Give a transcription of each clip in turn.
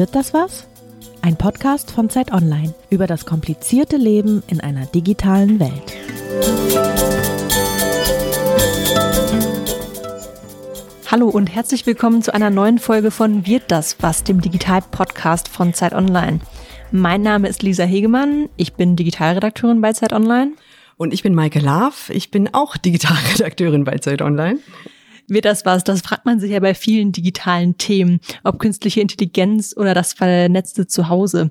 Wird das was? Ein Podcast von Zeit Online über das komplizierte Leben in einer digitalen Welt. Hallo und herzlich willkommen zu einer neuen Folge von Wird das was, dem Digital-Podcast von Zeit Online. Mein Name ist Lisa Hegemann, ich bin Digitalredakteurin bei Zeit Online. Und ich bin Maike Laaf, ich bin auch Digitalredakteurin bei Zeit Online wird das was? Das fragt man sich ja bei vielen digitalen Themen, ob künstliche Intelligenz oder das vernetzte Zuhause.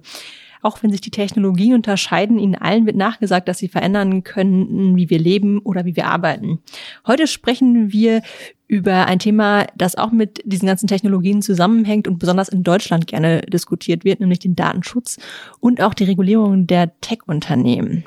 Auch wenn sich die Technologien unterscheiden, ihnen allen wird nachgesagt, dass sie verändern können, wie wir leben oder wie wir arbeiten. Heute sprechen wir über ein Thema, das auch mit diesen ganzen Technologien zusammenhängt und besonders in Deutschland gerne diskutiert wird, nämlich den Datenschutz und auch die Regulierung der Tech-Unternehmen.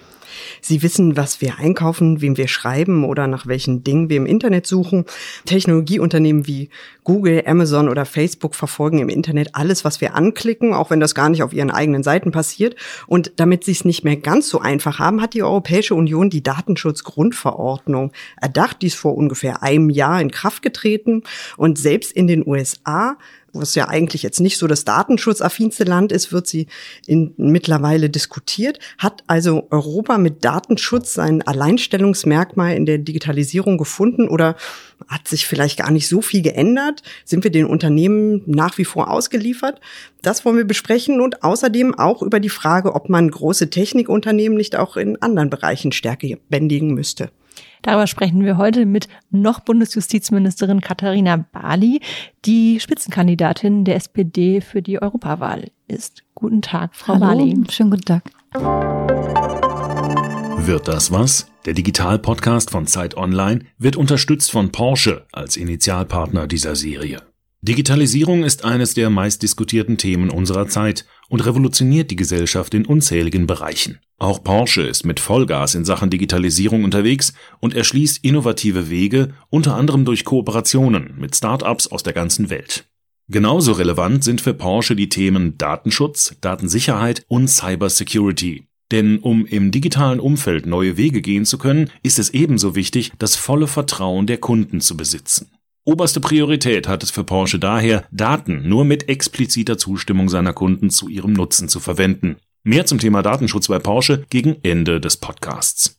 Sie wissen, was wir einkaufen, wem wir schreiben oder nach welchen Dingen wir im Internet suchen. Technologieunternehmen wie Google, Amazon oder Facebook verfolgen im Internet alles, was wir anklicken, auch wenn das gar nicht auf ihren eigenen Seiten passiert. Und damit sie es nicht mehr ganz so einfach haben, hat die Europäische Union die Datenschutzgrundverordnung erdacht. Die ist vor ungefähr einem Jahr in Kraft getreten. Und selbst in den USA was ja eigentlich jetzt nicht so das datenschutzaffinste Land ist, wird sie in, mittlerweile diskutiert. Hat also Europa mit Datenschutz sein Alleinstellungsmerkmal in der Digitalisierung gefunden oder hat sich vielleicht gar nicht so viel geändert? Sind wir den Unternehmen nach wie vor ausgeliefert? Das wollen wir besprechen und außerdem auch über die Frage, ob man große Technikunternehmen nicht auch in anderen Bereichen stärker bändigen müsste. Darüber sprechen wir heute mit noch Bundesjustizministerin Katharina Bali, die Spitzenkandidatin der SPD für die Europawahl ist. Guten Tag, Frau Hallo, Bali. Schönen guten Tag. Wird das was? Der Digital-Podcast von Zeit Online wird unterstützt von Porsche als Initialpartner dieser Serie. Digitalisierung ist eines der meistdiskutierten Themen unserer Zeit und revolutioniert die Gesellschaft in unzähligen Bereichen. Auch Porsche ist mit Vollgas in Sachen Digitalisierung unterwegs und erschließt innovative Wege, unter anderem durch Kooperationen mit Start-ups aus der ganzen Welt. Genauso relevant sind für Porsche die Themen Datenschutz, Datensicherheit und Cybersecurity. Denn um im digitalen Umfeld neue Wege gehen zu können, ist es ebenso wichtig, das volle Vertrauen der Kunden zu besitzen. Oberste Priorität hat es für Porsche daher, Daten nur mit expliziter Zustimmung seiner Kunden zu ihrem Nutzen zu verwenden. Mehr zum Thema Datenschutz bei Porsche gegen Ende des Podcasts.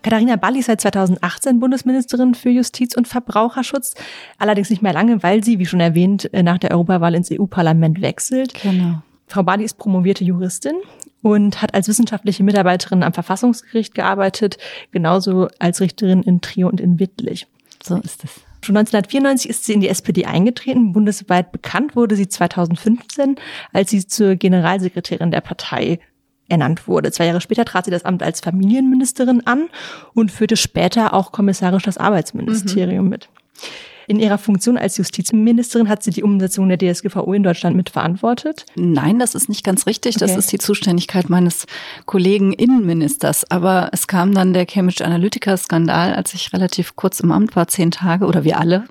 Katharina Balli ist seit 2018 Bundesministerin für Justiz und Verbraucherschutz, allerdings nicht mehr lange, weil sie, wie schon erwähnt, nach der Europawahl ins EU-Parlament wechselt. Genau. Frau Bali ist promovierte Juristin und hat als wissenschaftliche Mitarbeiterin am Verfassungsgericht gearbeitet, genauso als Richterin in Trio und in Wittlich. So ist es. Schon 1994 ist sie in die SPD eingetreten. Bundesweit bekannt wurde sie 2015, als sie zur Generalsekretärin der Partei ernannt wurde. Zwei Jahre später trat sie das Amt als Familienministerin an und führte später auch kommissarisch das Arbeitsministerium mhm. mit. In ihrer Funktion als Justizministerin hat sie die Umsetzung der DSGVO in Deutschland mitverantwortet? Nein, das ist nicht ganz richtig. Das okay. ist die Zuständigkeit meines Kollegen Innenministers. Aber es kam dann der Cambridge Analytica-Skandal, als ich relativ kurz im Amt war, zehn Tage oder wir alle.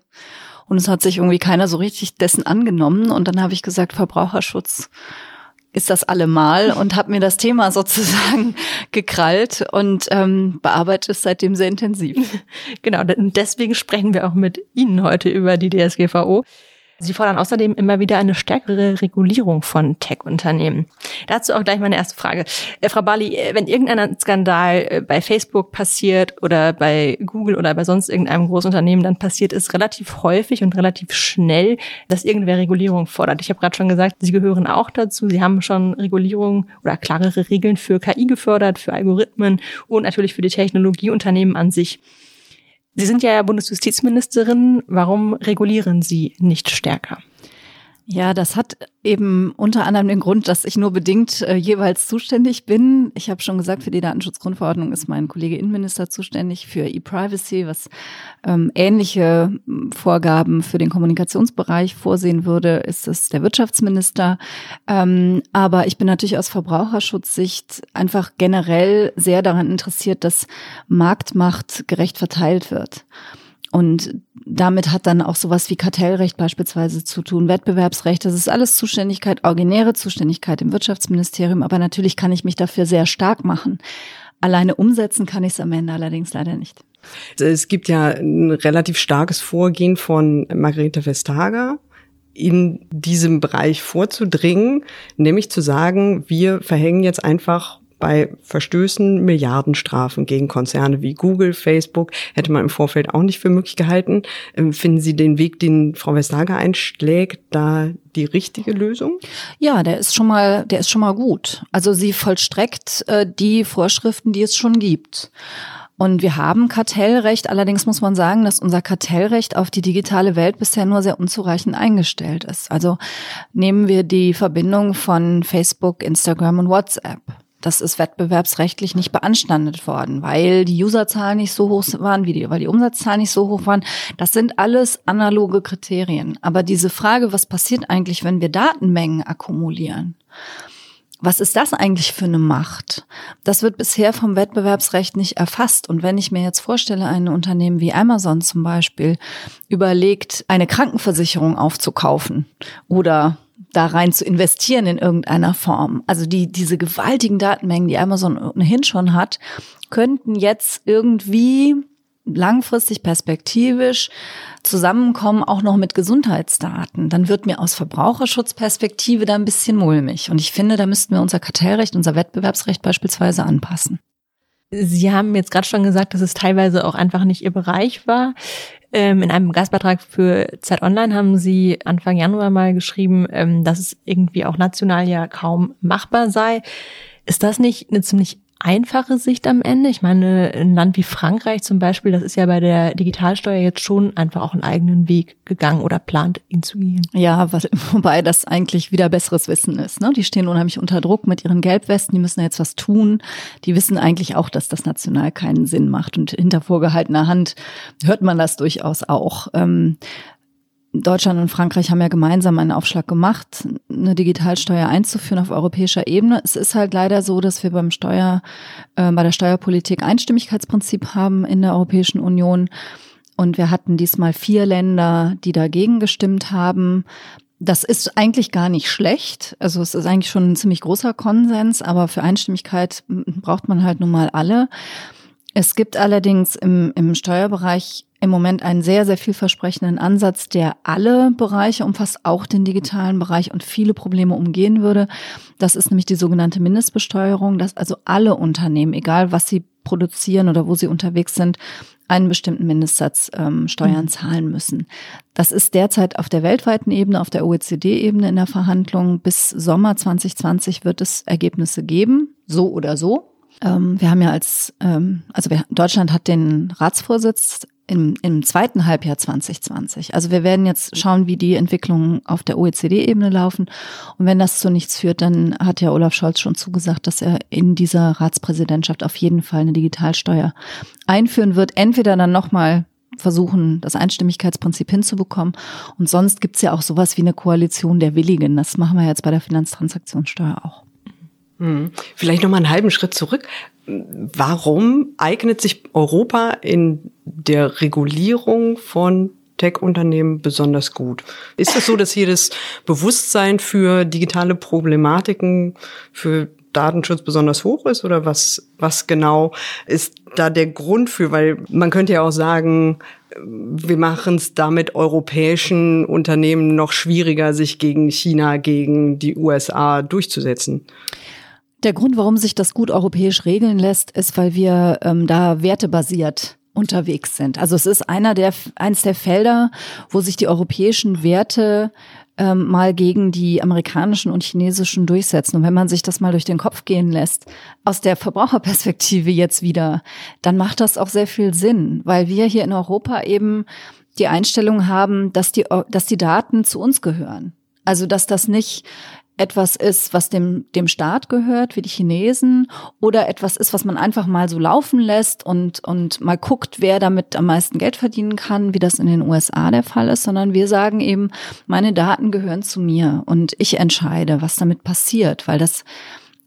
Und es hat sich irgendwie keiner so richtig dessen angenommen. Und dann habe ich gesagt, Verbraucherschutz ist das allemal und habe mir das Thema sozusagen gekrallt und ähm, bearbeite es seitdem sehr intensiv. Genau, deswegen sprechen wir auch mit Ihnen heute über die DSGVO. Sie fordern außerdem immer wieder eine stärkere Regulierung von Tech-Unternehmen. Dazu auch gleich meine erste Frage. Äh, Frau Bali, äh, wenn irgendein Skandal äh, bei Facebook passiert oder bei Google oder bei sonst irgendeinem Großunternehmen, dann passiert es relativ häufig und relativ schnell, dass irgendwer Regulierung fordert. Ich habe gerade schon gesagt, Sie gehören auch dazu. Sie haben schon Regulierung oder klarere Regeln für KI gefördert, für Algorithmen und natürlich für die Technologieunternehmen an sich. Sie sind ja Bundesjustizministerin. Warum regulieren Sie nicht stärker? Ja, das hat eben unter anderem den Grund, dass ich nur bedingt äh, jeweils zuständig bin. Ich habe schon gesagt, für die Datenschutzgrundverordnung ist mein Kollege Innenminister zuständig, für E-Privacy, was ähm, ähnliche Vorgaben für den Kommunikationsbereich vorsehen würde, ist es der Wirtschaftsminister. Ähm, aber ich bin natürlich aus Verbraucherschutzsicht einfach generell sehr daran interessiert, dass Marktmacht gerecht verteilt wird. Und damit hat dann auch sowas wie Kartellrecht beispielsweise zu tun, Wettbewerbsrecht. Das ist alles Zuständigkeit, originäre Zuständigkeit im Wirtschaftsministerium. Aber natürlich kann ich mich dafür sehr stark machen. Alleine umsetzen kann ich es am Ende allerdings leider nicht. Es gibt ja ein relativ starkes Vorgehen von Margarete Vestager, in diesem Bereich vorzudringen, nämlich zu sagen, wir verhängen jetzt einfach bei Verstößen Milliardenstrafen gegen Konzerne wie Google, Facebook, hätte man im Vorfeld auch nicht für möglich gehalten. Ähm, finden Sie den Weg, den Frau Vestager einschlägt, da die richtige Lösung? Ja, der ist schon mal, der ist schon mal gut. Also sie vollstreckt äh, die Vorschriften, die es schon gibt. Und wir haben Kartellrecht, allerdings muss man sagen, dass unser Kartellrecht auf die digitale Welt bisher nur sehr unzureichend eingestellt ist. Also nehmen wir die Verbindung von Facebook, Instagram und WhatsApp. Das ist wettbewerbsrechtlich nicht beanstandet worden, weil die Userzahlen nicht so hoch waren, wie die, weil die Umsatzzahlen nicht so hoch waren. Das sind alles analoge Kriterien. Aber diese Frage, was passiert eigentlich, wenn wir Datenmengen akkumulieren? Was ist das eigentlich für eine Macht? Das wird bisher vom Wettbewerbsrecht nicht erfasst. Und wenn ich mir jetzt vorstelle, ein Unternehmen wie Amazon zum Beispiel überlegt, eine Krankenversicherung aufzukaufen oder da rein zu investieren in irgendeiner Form. Also die, diese gewaltigen Datenmengen, die Amazon ohnehin schon hat, könnten jetzt irgendwie langfristig perspektivisch zusammenkommen, auch noch mit Gesundheitsdaten, dann wird mir aus Verbraucherschutzperspektive da ein bisschen mulmig. Und ich finde, da müssten wir unser Kartellrecht, unser Wettbewerbsrecht beispielsweise anpassen. Sie haben jetzt gerade schon gesagt, dass es teilweise auch einfach nicht Ihr Bereich war. Ähm, in einem Gastbeitrag für Zeit Online haben Sie Anfang Januar mal geschrieben, ähm, dass es irgendwie auch national ja kaum machbar sei. Ist das nicht eine ziemlich einfache Sicht am Ende. Ich meine, ein Land wie Frankreich zum Beispiel, das ist ja bei der Digitalsteuer jetzt schon einfach auch einen eigenen Weg gegangen oder plant, ihn zu gehen. Ja, wobei das eigentlich wieder besseres Wissen ist. Ne? Die stehen unheimlich unter Druck mit ihren Gelbwesten, die müssen jetzt was tun. Die wissen eigentlich auch, dass das national keinen Sinn macht. Und hinter vorgehaltener Hand hört man das durchaus auch. Ähm, Deutschland und Frankreich haben ja gemeinsam einen Aufschlag gemacht, eine Digitalsteuer einzuführen auf europäischer Ebene. Es ist halt leider so, dass wir beim Steuer, äh, bei der Steuerpolitik Einstimmigkeitsprinzip haben in der Europäischen Union. Und wir hatten diesmal vier Länder, die dagegen gestimmt haben. Das ist eigentlich gar nicht schlecht. Also es ist eigentlich schon ein ziemlich großer Konsens, aber für Einstimmigkeit braucht man halt nun mal alle. Es gibt allerdings im, im Steuerbereich im Moment einen sehr, sehr vielversprechenden Ansatz, der alle Bereiche umfasst, auch den digitalen Bereich und viele Probleme umgehen würde. Das ist nämlich die sogenannte Mindestbesteuerung, dass also alle Unternehmen, egal was sie produzieren oder wo sie unterwegs sind, einen bestimmten Mindestsatz ähm, Steuern mhm. zahlen müssen. Das ist derzeit auf der weltweiten Ebene, auf der OECD-Ebene in der Verhandlung. Bis Sommer 2020 wird es Ergebnisse geben, so oder so. Ähm, wir haben ja als, ähm, also wir, Deutschland hat den Ratsvorsitz im, im zweiten Halbjahr 2020. Also wir werden jetzt schauen, wie die Entwicklungen auf der OECD-Ebene laufen. Und wenn das zu nichts führt, dann hat ja Olaf Scholz schon zugesagt, dass er in dieser Ratspräsidentschaft auf jeden Fall eine Digitalsteuer einführen wird. Entweder dann nochmal versuchen, das Einstimmigkeitsprinzip hinzubekommen. Und sonst gibt's ja auch sowas wie eine Koalition der Willigen. Das machen wir jetzt bei der Finanztransaktionssteuer auch. Hm. Vielleicht noch mal einen halben Schritt zurück. Warum eignet sich Europa in der Regulierung von Tech-Unternehmen besonders gut? Ist es so, dass hier das Bewusstsein für digitale Problematiken, für Datenschutz besonders hoch ist oder was, was genau ist da der Grund für? Weil man könnte ja auch sagen, wir machen es damit europäischen Unternehmen noch schwieriger, sich gegen China, gegen die USA durchzusetzen. Der Grund, warum sich das gut europäisch regeln lässt, ist, weil wir ähm, da wertebasiert unterwegs sind. Also es ist einer der eins der Felder, wo sich die europäischen Werte ähm, mal gegen die amerikanischen und chinesischen durchsetzen. Und wenn man sich das mal durch den Kopf gehen lässt, aus der Verbraucherperspektive jetzt wieder, dann macht das auch sehr viel Sinn, weil wir hier in Europa eben die Einstellung haben, dass die, dass die Daten zu uns gehören. Also dass das nicht etwas ist, was dem, dem Staat gehört, wie die Chinesen, oder etwas ist, was man einfach mal so laufen lässt und, und mal guckt, wer damit am meisten Geld verdienen kann, wie das in den USA der Fall ist, sondern wir sagen eben, meine Daten gehören zu mir und ich entscheide, was damit passiert, weil das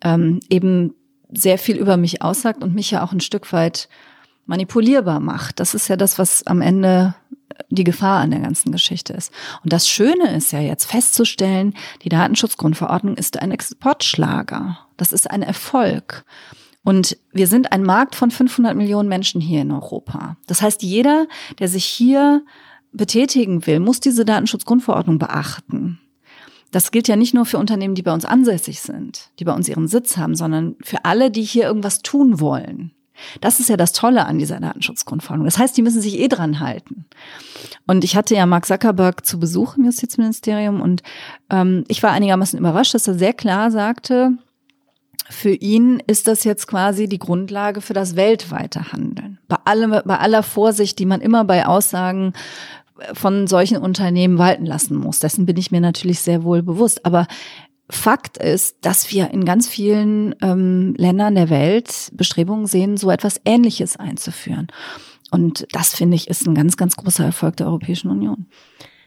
ähm, eben sehr viel über mich aussagt und mich ja auch ein Stück weit manipulierbar macht. Das ist ja das, was am Ende die Gefahr an der ganzen Geschichte ist. Und das Schöne ist ja jetzt festzustellen, die Datenschutzgrundverordnung ist ein Exportschlager. Das ist ein Erfolg. Und wir sind ein Markt von 500 Millionen Menschen hier in Europa. Das heißt, jeder, der sich hier betätigen will, muss diese Datenschutzgrundverordnung beachten. Das gilt ja nicht nur für Unternehmen, die bei uns ansässig sind, die bei uns ihren Sitz haben, sondern für alle, die hier irgendwas tun wollen. Das ist ja das Tolle an dieser Datenschutzgrundverordnung. Das heißt, die müssen sich eh dran halten. Und ich hatte ja Mark Zuckerberg zu Besuch im Justizministerium und ähm, ich war einigermaßen überrascht, dass er sehr klar sagte, für ihn ist das jetzt quasi die Grundlage für das weltweite Handeln. Bei, allem, bei aller Vorsicht, die man immer bei Aussagen von solchen Unternehmen walten lassen muss. Dessen bin ich mir natürlich sehr wohl bewusst. Aber Fakt ist, dass wir in ganz vielen ähm, Ländern der Welt Bestrebungen sehen, so etwas Ähnliches einzuführen. Und das finde ich ist ein ganz, ganz großer Erfolg der Europäischen Union.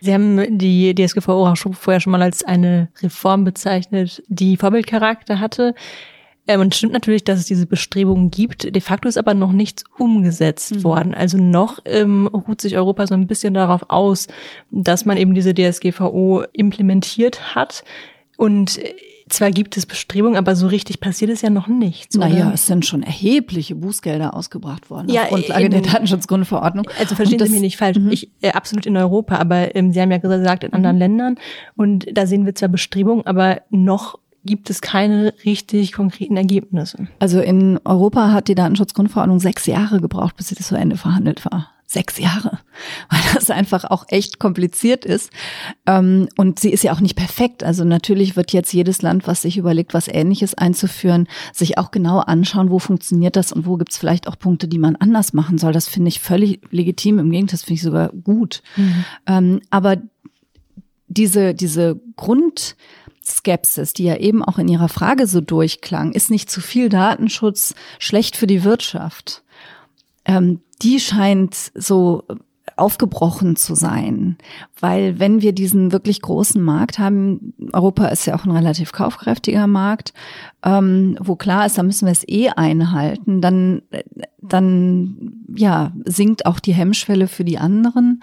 Sie haben die DSGVO auch schon vorher schon mal als eine Reform bezeichnet, die Vorbildcharakter hatte. Ähm, und stimmt natürlich, dass es diese Bestrebungen gibt. De facto ist aber noch nichts umgesetzt mhm. worden. Also noch ähm, ruht sich Europa so ein bisschen darauf aus, dass man eben diese DSGVO implementiert hat. Und zwar gibt es Bestrebungen, aber so richtig passiert es ja noch nichts. Naja, es sind schon erhebliche Bußgelder ausgebracht worden ja, auf Grundlage in, der Datenschutzgrundverordnung. Also verstehen das, Sie mich nicht falsch. Mhm. Ich, äh, absolut in Europa, aber ähm, Sie haben ja gesagt, in anderen mhm. Ländern. Und da sehen wir zwar Bestrebungen, aber noch gibt es keine richtig konkreten Ergebnisse. Also in Europa hat die Datenschutzgrundverordnung sechs Jahre gebraucht, bis sie zu Ende verhandelt war. Sechs Jahre, weil das einfach auch echt kompliziert ist. Ähm, und sie ist ja auch nicht perfekt. Also natürlich wird jetzt jedes Land, was sich überlegt, was Ähnliches einzuführen, sich auch genau anschauen, wo funktioniert das und wo gibt es vielleicht auch Punkte, die man anders machen soll. Das finde ich völlig legitim. Im Gegenteil, das finde ich sogar gut. Mhm. Ähm, aber diese, diese Grund, Skepsis, die ja eben auch in Ihrer Frage so durchklang, ist nicht zu viel Datenschutz schlecht für die Wirtschaft? Ähm, die scheint so aufgebrochen zu sein, weil wenn wir diesen wirklich großen Markt haben, Europa ist ja auch ein relativ kaufkräftiger Markt, ähm, wo klar ist, da müssen wir es eh einhalten, dann, dann ja sinkt auch die Hemmschwelle für die anderen.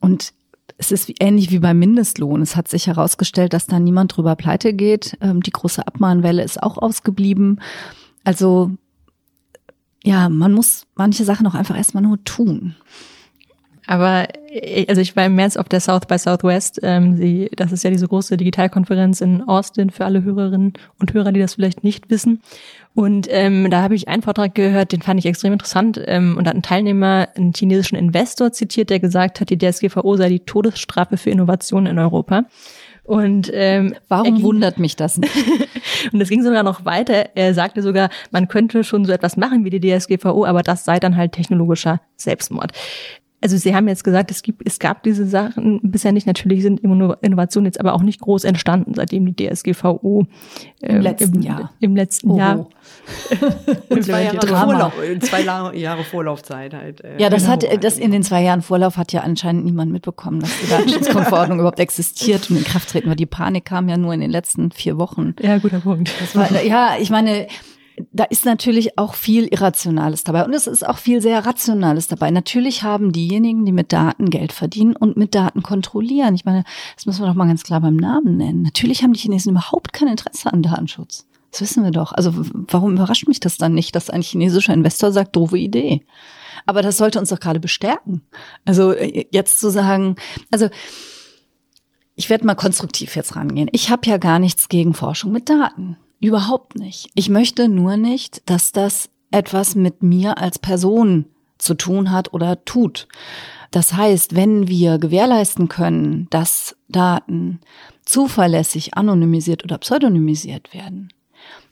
Und es ist ähnlich wie beim Mindestlohn. Es hat sich herausgestellt, dass da niemand drüber pleite geht. Ähm, die große Abmahnwelle ist auch ausgeblieben. Also ja, man muss manche Sachen auch einfach erstmal nur tun. Aber äh, also ich war im März auf der South by Southwest. Ähm, sie, das ist ja diese große Digitalkonferenz in Austin für alle Hörerinnen und Hörer, die das vielleicht nicht wissen. Und ähm, da habe ich einen Vortrag gehört, den fand ich extrem interessant. Ähm, und da hat ein Teilnehmer einen chinesischen Investor zitiert, der gesagt hat, die DSGVO sei die Todesstrafe für Innovationen in Europa. Und ähm, warum wundert mich das nicht? und es ging sogar noch weiter. Er sagte sogar, man könnte schon so etwas machen wie die DSGVO, aber das sei dann halt technologischer Selbstmord also Sie haben jetzt gesagt, es gibt, es gab diese Sachen bisher nicht. Natürlich sind Innovationen jetzt aber auch nicht groß entstanden, seitdem die DSGVO im äh, letzten im, Jahr. Im letzten oh. Jahr. Und zwei Jahre, Vorlauf, zwei Jahre Vorlaufzeit halt. Äh, ja, das hat, das in den zwei Jahren Vorlauf hat ja anscheinend niemand mitbekommen, dass die Datenschutzgrundverordnung überhaupt existiert und in Kraft treten, weil die Panik kam ja nur in den letzten vier Wochen. Ja, guter Punkt. War, ja, ich meine, da ist natürlich auch viel Irrationales dabei und es ist auch viel sehr Rationales dabei. Natürlich haben diejenigen, die mit Daten Geld verdienen und mit Daten kontrollieren. Ich meine, das müssen wir doch mal ganz klar beim Namen nennen. Natürlich haben die Chinesen überhaupt kein Interesse an Datenschutz. Das wissen wir doch. Also warum überrascht mich das dann nicht, dass ein chinesischer Investor sagt, doofe Idee? Aber das sollte uns doch gerade bestärken. Also äh, jetzt zu sagen, also ich werde mal konstruktiv jetzt rangehen. Ich habe ja gar nichts gegen Forschung mit Daten. Überhaupt nicht. Ich möchte nur nicht, dass das etwas mit mir als Person zu tun hat oder tut. Das heißt, wenn wir gewährleisten können, dass Daten zuverlässig anonymisiert oder pseudonymisiert werden,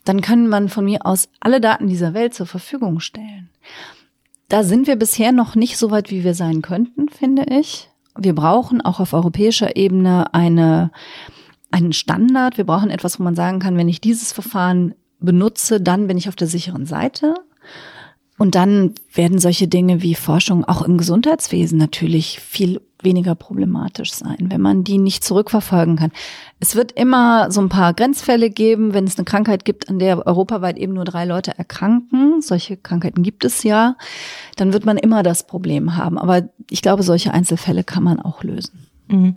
dann können man von mir aus alle Daten dieser Welt zur Verfügung stellen. Da sind wir bisher noch nicht so weit, wie wir sein könnten, finde ich. Wir brauchen auch auf europäischer Ebene eine einen Standard. Wir brauchen etwas, wo man sagen kann, wenn ich dieses Verfahren benutze, dann bin ich auf der sicheren Seite. Und dann werden solche Dinge wie Forschung auch im Gesundheitswesen natürlich viel weniger problematisch sein, wenn man die nicht zurückverfolgen kann. Es wird immer so ein paar Grenzfälle geben, wenn es eine Krankheit gibt, an der europaweit eben nur drei Leute erkranken. Solche Krankheiten gibt es ja. Dann wird man immer das Problem haben. Aber ich glaube, solche Einzelfälle kann man auch lösen. Mhm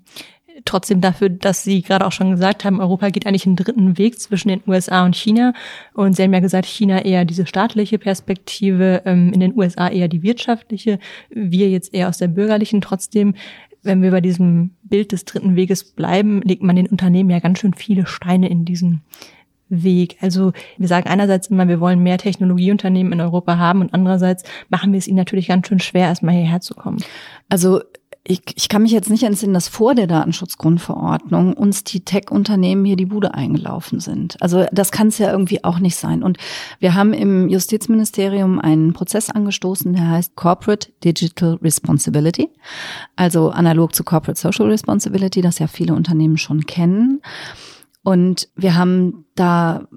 trotzdem dafür, dass Sie gerade auch schon gesagt haben, Europa geht eigentlich einen dritten Weg zwischen den USA und China. Und Sie haben ja gesagt, China eher diese staatliche Perspektive, ähm, in den USA eher die wirtschaftliche, wir jetzt eher aus der bürgerlichen. Trotzdem, wenn wir bei diesem Bild des dritten Weges bleiben, legt man den Unternehmen ja ganz schön viele Steine in diesen Weg. Also wir sagen einerseits immer, wir wollen mehr Technologieunternehmen in Europa haben und andererseits machen wir es ihnen natürlich ganz schön schwer, erstmal hierher zu kommen. Also ich, ich kann mich jetzt nicht entsinnen, dass vor der Datenschutzgrundverordnung uns die Tech-Unternehmen hier die Bude eingelaufen sind. Also das kann es ja irgendwie auch nicht sein. Und wir haben im Justizministerium einen Prozess angestoßen, der heißt Corporate Digital Responsibility, also analog zu Corporate Social Responsibility, das ja viele Unternehmen schon kennen. Und wir haben da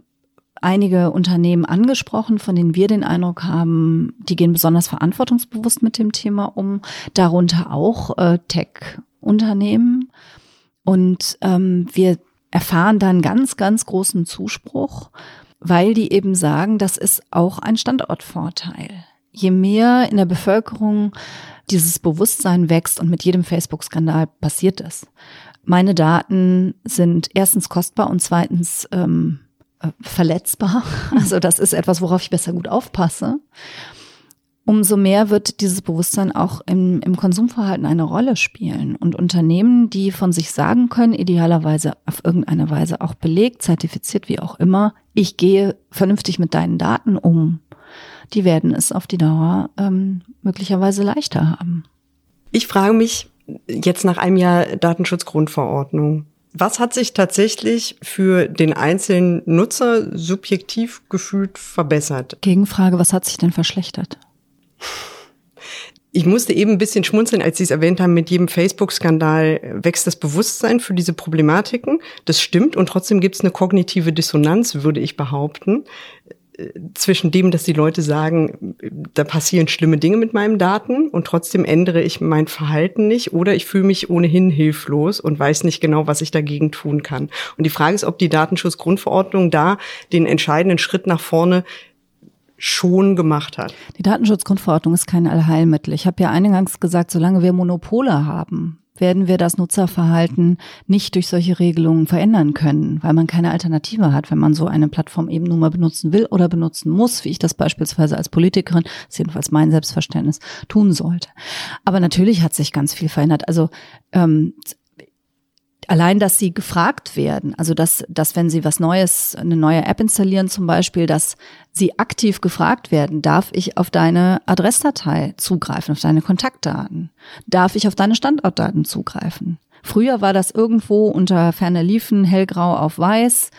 einige Unternehmen angesprochen, von denen wir den Eindruck haben, die gehen besonders verantwortungsbewusst mit dem Thema um, darunter auch äh, Tech-Unternehmen. Und ähm, wir erfahren dann ganz, ganz großen Zuspruch, weil die eben sagen, das ist auch ein Standortvorteil. Je mehr in der Bevölkerung dieses Bewusstsein wächst und mit jedem Facebook-Skandal passiert das. Meine Daten sind erstens kostbar und zweitens ähm, äh, verletzbar. Also das ist etwas, worauf ich besser gut aufpasse. Umso mehr wird dieses Bewusstsein auch im, im Konsumverhalten eine Rolle spielen. Und Unternehmen, die von sich sagen können, idealerweise auf irgendeine Weise auch belegt, zertifiziert, wie auch immer, ich gehe vernünftig mit deinen Daten um, die werden es auf die Dauer ähm, möglicherweise leichter haben. Ich frage mich jetzt nach einem Jahr Datenschutzgrundverordnung, was hat sich tatsächlich für den einzelnen Nutzer subjektiv gefühlt verbessert? Gegenfrage, was hat sich denn verschlechtert? Ich musste eben ein bisschen schmunzeln, als Sie es erwähnt haben, mit jedem Facebook-Skandal wächst das Bewusstsein für diese Problematiken. Das stimmt und trotzdem gibt es eine kognitive Dissonanz, würde ich behaupten zwischen dem, dass die Leute sagen, da passieren schlimme Dinge mit meinen Daten und trotzdem ändere ich mein Verhalten nicht oder ich fühle mich ohnehin hilflos und weiß nicht genau, was ich dagegen tun kann. Und die Frage ist, ob die Datenschutzgrundverordnung da den entscheidenden Schritt nach vorne schon gemacht hat. Die Datenschutzgrundverordnung ist kein Allheilmittel. Ich habe ja eingangs gesagt, solange wir Monopole haben, werden wir das Nutzerverhalten nicht durch solche Regelungen verändern können, weil man keine Alternative hat, wenn man so eine Plattform eben nur mal benutzen will oder benutzen muss, wie ich das beispielsweise als Politikerin, ist jedenfalls mein Selbstverständnis, tun sollte. Aber natürlich hat sich ganz viel verändert. Also ähm, allein, dass sie gefragt werden, also dass, dass wenn sie was Neues, eine neue App installieren zum Beispiel, dass sie aktiv gefragt werden, darf ich auf deine Adressdatei zugreifen, auf deine Kontaktdaten? Darf ich auf deine Standortdaten zugreifen? Früher war das irgendwo unter ferner Liefen, hellgrau auf weiß,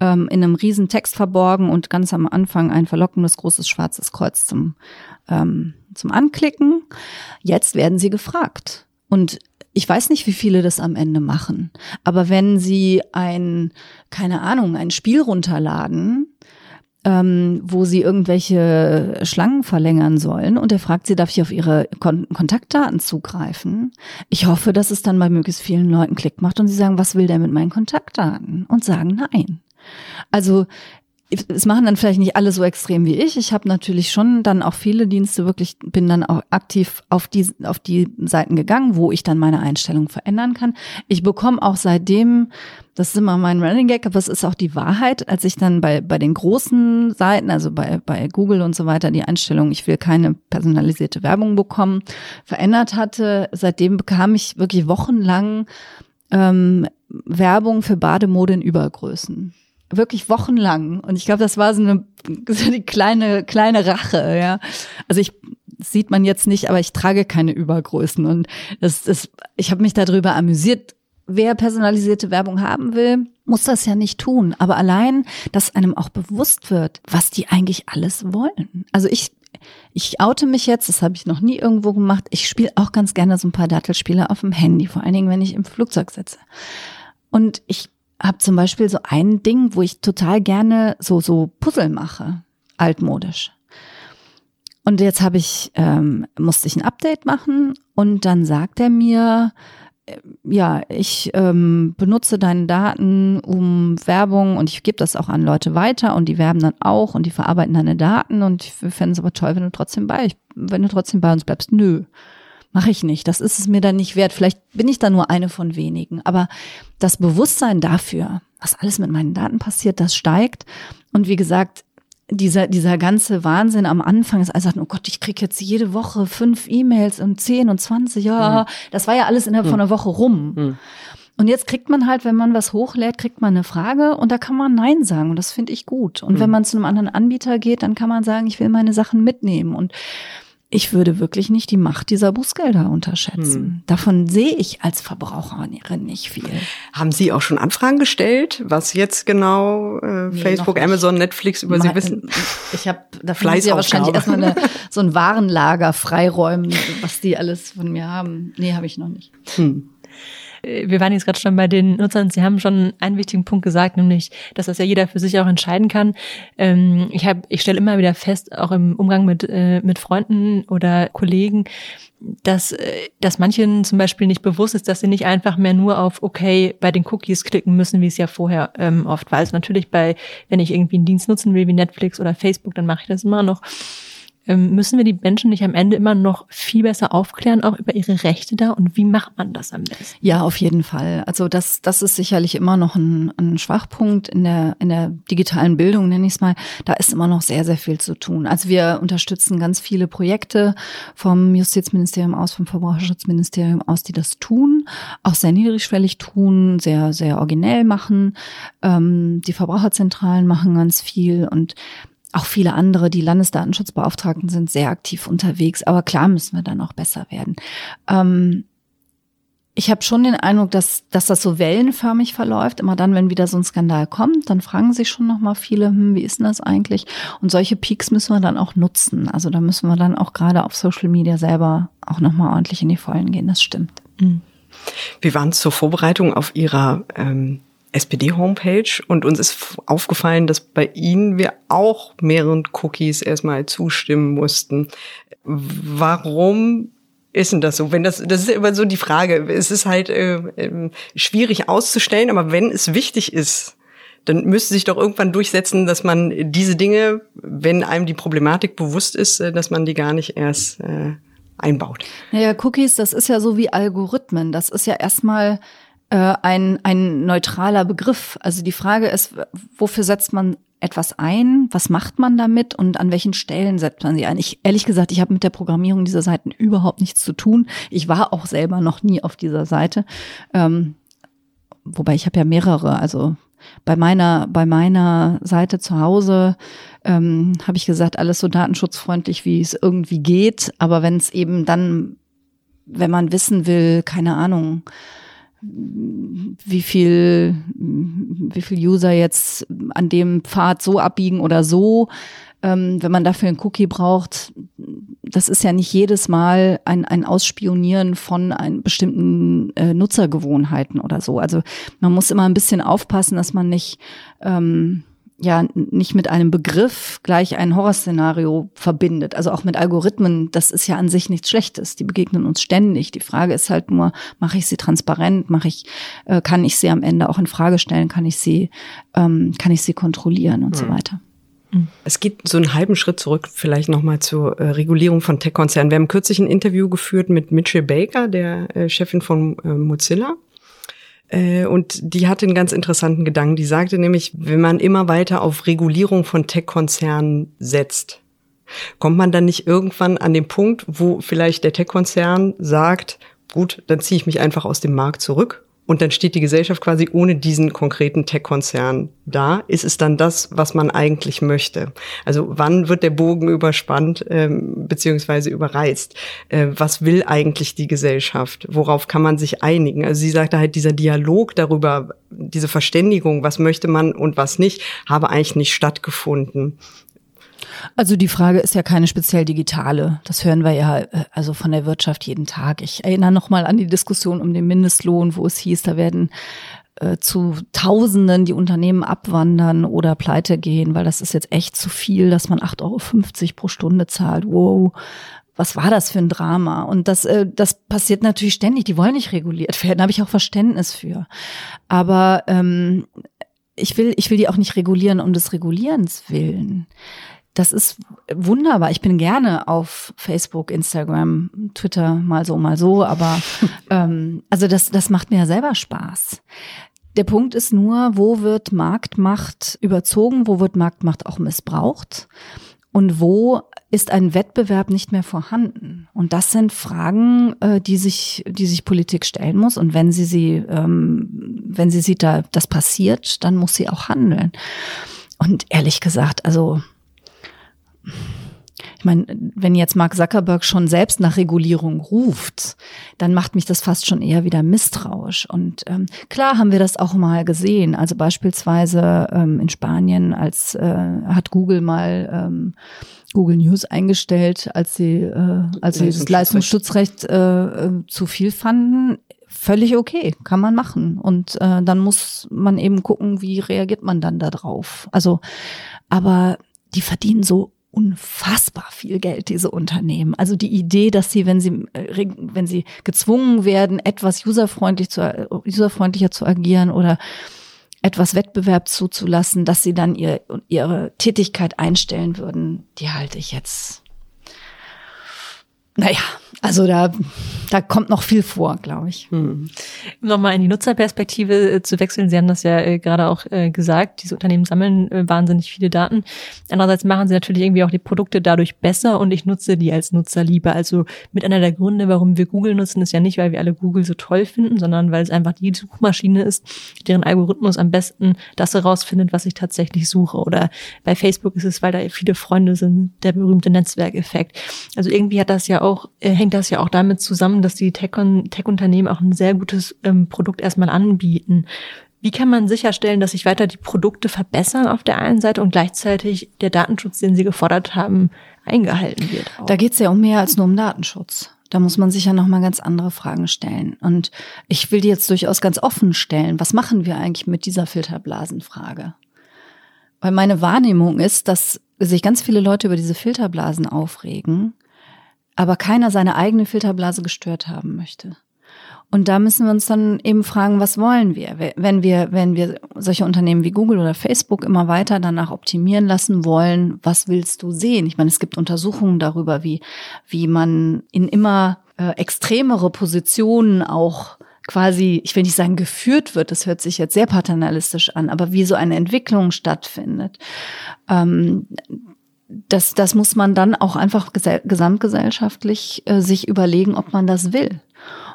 ähm, in einem riesen Text verborgen und ganz am Anfang ein verlockendes großes schwarzes Kreuz zum, ähm, zum Anklicken. Jetzt werden sie gefragt. Und ich weiß nicht, wie viele das am Ende machen. Aber wenn sie ein, keine Ahnung, ein Spiel runterladen, ähm, wo sie irgendwelche Schlangen verlängern sollen und er fragt sie, darf ich auf ihre Kon Kontaktdaten zugreifen? Ich hoffe, dass es dann bei möglichst vielen Leuten Klick macht und sie sagen, was will der mit meinen Kontaktdaten? Und sagen nein. Also es machen dann vielleicht nicht alle so extrem wie ich. Ich habe natürlich schon dann auch viele Dienste wirklich, bin dann auch aktiv auf die, auf die Seiten gegangen, wo ich dann meine Einstellung verändern kann. Ich bekomme auch seitdem, das ist immer mein Running Gag, aber es ist auch die Wahrheit, als ich dann bei, bei den großen Seiten, also bei, bei Google und so weiter, die Einstellung, ich will keine personalisierte Werbung bekommen, verändert hatte. Seitdem bekam ich wirklich wochenlang ähm, Werbung für Bademode in Übergrößen wirklich wochenlang. Und ich glaube, das war so eine, so eine kleine, kleine Rache, ja. Also ich sieht man jetzt nicht, aber ich trage keine Übergrößen. Und das, das, ich habe mich darüber amüsiert. Wer personalisierte Werbung haben will, muss das ja nicht tun. Aber allein, dass einem auch bewusst wird, was die eigentlich alles wollen. Also ich ich oute mich jetzt, das habe ich noch nie irgendwo gemacht. Ich spiele auch ganz gerne so ein paar Dattelspiele auf dem Handy, vor allen Dingen, wenn ich im Flugzeug sitze. Und ich habe zum Beispiel so ein Ding, wo ich total gerne so, so Puzzle mache, altmodisch. Und jetzt habe ich, ähm, musste ich ein Update machen und dann sagt er mir, äh, ja, ich ähm, benutze deine Daten um Werbung und ich gebe das auch an Leute weiter und die werben dann auch und die verarbeiten deine Daten und ich fände es aber toll, wenn du trotzdem bei, wenn du trotzdem bei uns bleibst. Nö. Mache ich nicht. Das ist es mir dann nicht wert. Vielleicht bin ich da nur eine von wenigen. Aber das Bewusstsein dafür, was alles mit meinen Daten passiert, das steigt. Und wie gesagt, dieser, dieser ganze Wahnsinn am Anfang ist also, oh Gott, ich krieg jetzt jede Woche fünf E-Mails und zehn und zwanzig, ja, mhm. das war ja alles innerhalb mhm. von einer Woche rum. Mhm. Und jetzt kriegt man halt, wenn man was hochlädt, kriegt man eine Frage und da kann man Nein sagen und das finde ich gut. Und wenn mhm. man zu einem anderen Anbieter geht, dann kann man sagen, ich will meine Sachen mitnehmen und ich würde wirklich nicht die Macht dieser Bußgelder unterschätzen. Hm. Davon sehe ich als Verbraucherin nicht viel. Haben Sie auch schon Anfragen gestellt, was jetzt genau äh, nee, Facebook, Amazon, Netflix über Sie wissen? Ich habe dafür muss ja wahrscheinlich erstmal eine, so ein Warenlager freiräumen, was die alles von mir haben. Nee, habe ich noch nicht. Hm. Wir waren jetzt gerade schon bei den Nutzern. Sie haben schon einen wichtigen Punkt gesagt, nämlich, dass das ja jeder für sich auch entscheiden kann. Ähm, ich habe, ich stelle immer wieder fest, auch im Umgang mit äh, mit Freunden oder Kollegen, dass, äh, dass manchen zum Beispiel nicht bewusst ist, dass sie nicht einfach mehr nur auf okay bei den Cookies klicken müssen, wie es ja vorher ähm, oft war. Also natürlich bei, wenn ich irgendwie einen Dienst nutzen will, wie Netflix oder Facebook, dann mache ich das immer noch. Ähm, müssen wir die Menschen nicht am Ende immer noch viel besser aufklären, auch über ihre Rechte da und wie macht man das am besten? Ja, auf jeden Fall. Also das, das ist sicherlich immer noch ein, ein Schwachpunkt in der, in der digitalen Bildung, nenne ich es mal. Da ist immer noch sehr, sehr viel zu tun. Also wir unterstützen ganz viele Projekte vom Justizministerium aus, vom Verbraucherschutzministerium aus, die das tun, auch sehr niedrigschwellig tun, sehr, sehr originell machen. Ähm, die Verbraucherzentralen machen ganz viel und auch viele andere, die Landesdatenschutzbeauftragten sind sehr aktiv unterwegs, aber klar müssen wir dann auch besser werden. Ähm, ich habe schon den Eindruck, dass, dass das so wellenförmig verläuft. Immer dann, wenn wieder so ein Skandal kommt, dann fragen sich schon noch mal viele, hm, wie ist denn das eigentlich? Und solche Peaks müssen wir dann auch nutzen. Also da müssen wir dann auch gerade auf Social Media selber auch noch mal ordentlich in die Vollen gehen. Das stimmt. Mhm. Wie waren es zur Vorbereitung auf Ihrer ähm, SPD-Homepage und uns ist aufgefallen, dass bei Ihnen wir auch mehreren Cookies erstmal zustimmen mussten. Warum ist denn das so? Wenn das, das ist immer so die Frage. Es ist halt äh, äh, schwierig auszustellen, aber wenn es wichtig ist, dann müsste sich doch irgendwann durchsetzen, dass man diese Dinge, wenn einem die Problematik bewusst ist, äh, dass man die gar nicht erst äh, einbaut. Naja, Cookies, das ist ja so wie Algorithmen. Das ist ja erstmal ein, ein neutraler Begriff. Also die Frage ist, wofür setzt man etwas ein? Was macht man damit und an welchen Stellen setzt man sie ein? Ich ehrlich gesagt, ich habe mit der Programmierung dieser Seiten überhaupt nichts zu tun. Ich war auch selber noch nie auf dieser Seite. Ähm, wobei ich habe ja mehrere, also bei meiner bei meiner Seite zu Hause ähm, habe ich gesagt, alles so datenschutzfreundlich, wie es irgendwie geht. Aber wenn es eben dann, wenn man wissen will, keine Ahnung, wie viel, wie viel User jetzt an dem Pfad so abbiegen oder so. Ähm, wenn man dafür einen Cookie braucht, das ist ja nicht jedes Mal ein, ein Ausspionieren von ein, bestimmten äh, Nutzergewohnheiten oder so. Also man muss immer ein bisschen aufpassen, dass man nicht ähm, ja nicht mit einem Begriff gleich ein Horrorszenario verbindet. Also auch mit Algorithmen, das ist ja an sich nichts Schlechtes. Die begegnen uns ständig. Die Frage ist halt nur, mache ich sie transparent, mache ich, äh, kann ich sie am Ende auch in Frage stellen, kann ich sie, ähm, kann ich sie kontrollieren und mhm. so weiter. Mhm. Es geht so einen halben Schritt zurück, vielleicht nochmal zur äh, Regulierung von Tech-Konzernen. Wir haben kürzlich ein Interview geführt mit Mitchell Baker, der äh, Chefin von äh, Mozilla. Äh, und die hatte einen ganz interessanten Gedanken. Die sagte nämlich, wenn man immer weiter auf Regulierung von Tech-Konzernen setzt, kommt man dann nicht irgendwann an den Punkt, wo vielleicht der Tech-Konzern sagt, gut, dann ziehe ich mich einfach aus dem Markt zurück und dann steht die Gesellschaft quasi ohne diesen konkreten Tech-Konzern da. Ist es dann das, was man eigentlich möchte? Also wann wird der Bogen überspannt ähm, beziehungsweise überreizt? Äh, was will eigentlich die Gesellschaft? Worauf kann man sich einigen? Also sie sagte halt, dieser Dialog darüber, diese Verständigung, was möchte man und was nicht, habe eigentlich nicht stattgefunden. Also die Frage ist ja keine speziell digitale. Das hören wir ja äh, also von der Wirtschaft jeden Tag. Ich erinnere noch mal an die Diskussion um den Mindestlohn, wo es hieß, da werden äh, zu Tausenden die Unternehmen abwandern oder pleite gehen, weil das ist jetzt echt zu viel, dass man 8,50 Euro pro Stunde zahlt. Wow. Was war das für ein Drama? Und das, äh, das passiert natürlich ständig. Die wollen nicht reguliert werden, da habe ich auch Verständnis für. Aber ähm, ich will, ich will die auch nicht regulieren um des Regulierens willen das ist wunderbar. Ich bin gerne auf Facebook, Instagram, Twitter, mal so, mal so, aber ähm, also das, das macht mir ja selber Spaß. Der Punkt ist nur, wo wird Marktmacht überzogen, wo wird Marktmacht auch missbraucht und wo ist ein Wettbewerb nicht mehr vorhanden? Und das sind Fragen, äh, die sich, die sich Politik stellen muss. Und wenn sie sie, ähm, wenn sie sieht, da das passiert, dann muss sie auch handeln. Und ehrlich gesagt, also ich meine, wenn jetzt Mark Zuckerberg schon selbst nach Regulierung ruft, dann macht mich das fast schon eher wieder misstrauisch. Und ähm, klar haben wir das auch mal gesehen. Also beispielsweise ähm, in Spanien, als äh, hat Google mal ähm, Google News eingestellt, als sie, äh, als sie das Leistungsschutzrecht äh, äh, zu viel fanden. Völlig okay, kann man machen. Und äh, dann muss man eben gucken, wie reagiert man dann da drauf. Also, aber die verdienen so unfassbar viel Geld, diese Unternehmen. Also die Idee, dass sie, wenn sie, äh, wenn sie gezwungen werden, etwas userfreundlich zu, äh, userfreundlicher zu agieren oder etwas Wettbewerb zuzulassen, dass sie dann ihr, ihre Tätigkeit einstellen würden, die halte ich jetzt. Naja, also da, da kommt noch viel vor, glaube ich. Hm. Nochmal in die Nutzerperspektive äh, zu wechseln. Sie haben das ja äh, gerade auch äh, gesagt. Diese Unternehmen sammeln wahnsinnig viele Daten. Andererseits machen sie natürlich irgendwie auch die Produkte dadurch besser und ich nutze die als Nutzer lieber. Also mit einer der Gründe, warum wir Google nutzen, ist ja nicht, weil wir alle Google so toll finden, sondern weil es einfach die Suchmaschine ist, deren Algorithmus am besten das herausfindet, was ich tatsächlich suche. Oder bei Facebook ist es, weil da viele Freunde sind, der berühmte Netzwerkeffekt. Also irgendwie hat das ja auch, äh, hängt das ja auch damit zusammen, dass die Tech-Unternehmen auch ein sehr gutes ähm, Produkt erstmal anbieten. Wie kann man sicherstellen, dass sich weiter die Produkte verbessern auf der einen Seite und gleichzeitig der Datenschutz, den Sie gefordert haben, eingehalten wird? Auch? Da geht es ja um mehr als nur um Datenschutz. Da muss man sich ja nochmal ganz andere Fragen stellen. Und ich will die jetzt durchaus ganz offen stellen. Was machen wir eigentlich mit dieser Filterblasenfrage? Weil meine Wahrnehmung ist, dass sich ganz viele Leute über diese Filterblasen aufregen aber keiner seine eigene Filterblase gestört haben möchte. Und da müssen wir uns dann eben fragen, was wollen wir? Wenn wir, wenn wir solche Unternehmen wie Google oder Facebook immer weiter danach optimieren lassen wollen, was willst du sehen? Ich meine, es gibt Untersuchungen darüber, wie, wie man in immer äh, extremere Positionen auch quasi, ich will nicht sagen geführt wird, das hört sich jetzt sehr paternalistisch an, aber wie so eine Entwicklung stattfindet. Ähm, das, das muss man dann auch einfach gesamtgesellschaftlich äh, sich überlegen, ob man das will.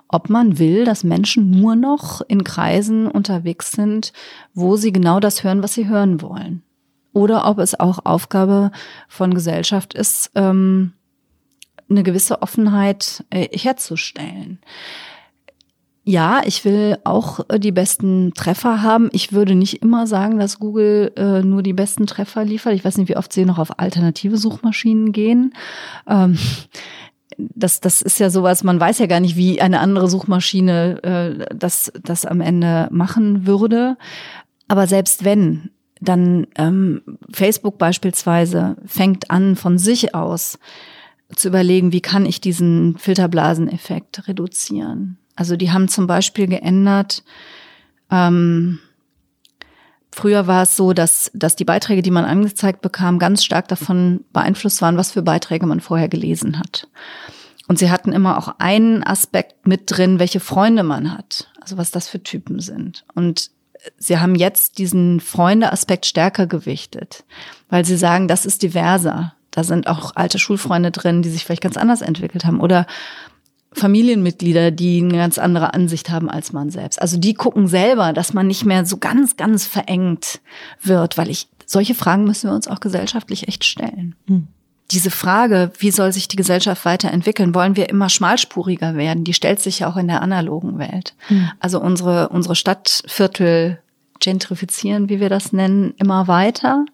Ob man will, dass Menschen nur noch in Kreisen unterwegs sind, wo sie genau das hören, was sie hören wollen. Oder ob es auch Aufgabe von Gesellschaft ist, ähm, eine gewisse Offenheit äh, herzustellen ja, ich will auch äh, die besten Treffer haben. Ich würde nicht immer sagen, dass Google äh, nur die besten Treffer liefert. Ich weiß nicht, wie oft sie noch auf alternative Suchmaschinen gehen. Ähm, das, das ist ja sowas, man weiß ja gar nicht, wie eine andere Suchmaschine äh, das, das am Ende machen würde. Aber selbst wenn, dann ähm, Facebook beispielsweise fängt an von sich aus zu überlegen, wie kann ich diesen Filterblaseneffekt reduzieren. Also die haben zum Beispiel geändert, ähm, Früher war es so, dass, dass die Beiträge, die man angezeigt bekam, ganz stark davon beeinflusst waren, was für Beiträge man vorher gelesen hat. Und sie hatten immer auch einen Aspekt mit drin, welche Freunde man hat, also was das für Typen sind. Und sie haben jetzt diesen Freunde-Aspekt stärker gewichtet, weil sie sagen, das ist diverser. Da sind auch alte Schulfreunde drin, die sich vielleicht ganz anders entwickelt haben. Oder Familienmitglieder, die eine ganz andere Ansicht haben als man selbst. Also die gucken selber, dass man nicht mehr so ganz, ganz verengt wird, weil ich, solche Fragen müssen wir uns auch gesellschaftlich echt stellen. Hm. Diese Frage, wie soll sich die Gesellschaft weiterentwickeln, wollen wir immer schmalspuriger werden, die stellt sich ja auch in der analogen Welt. Hm. Also unsere, unsere Stadtviertel gentrifizieren, wie wir das nennen, immer weiter.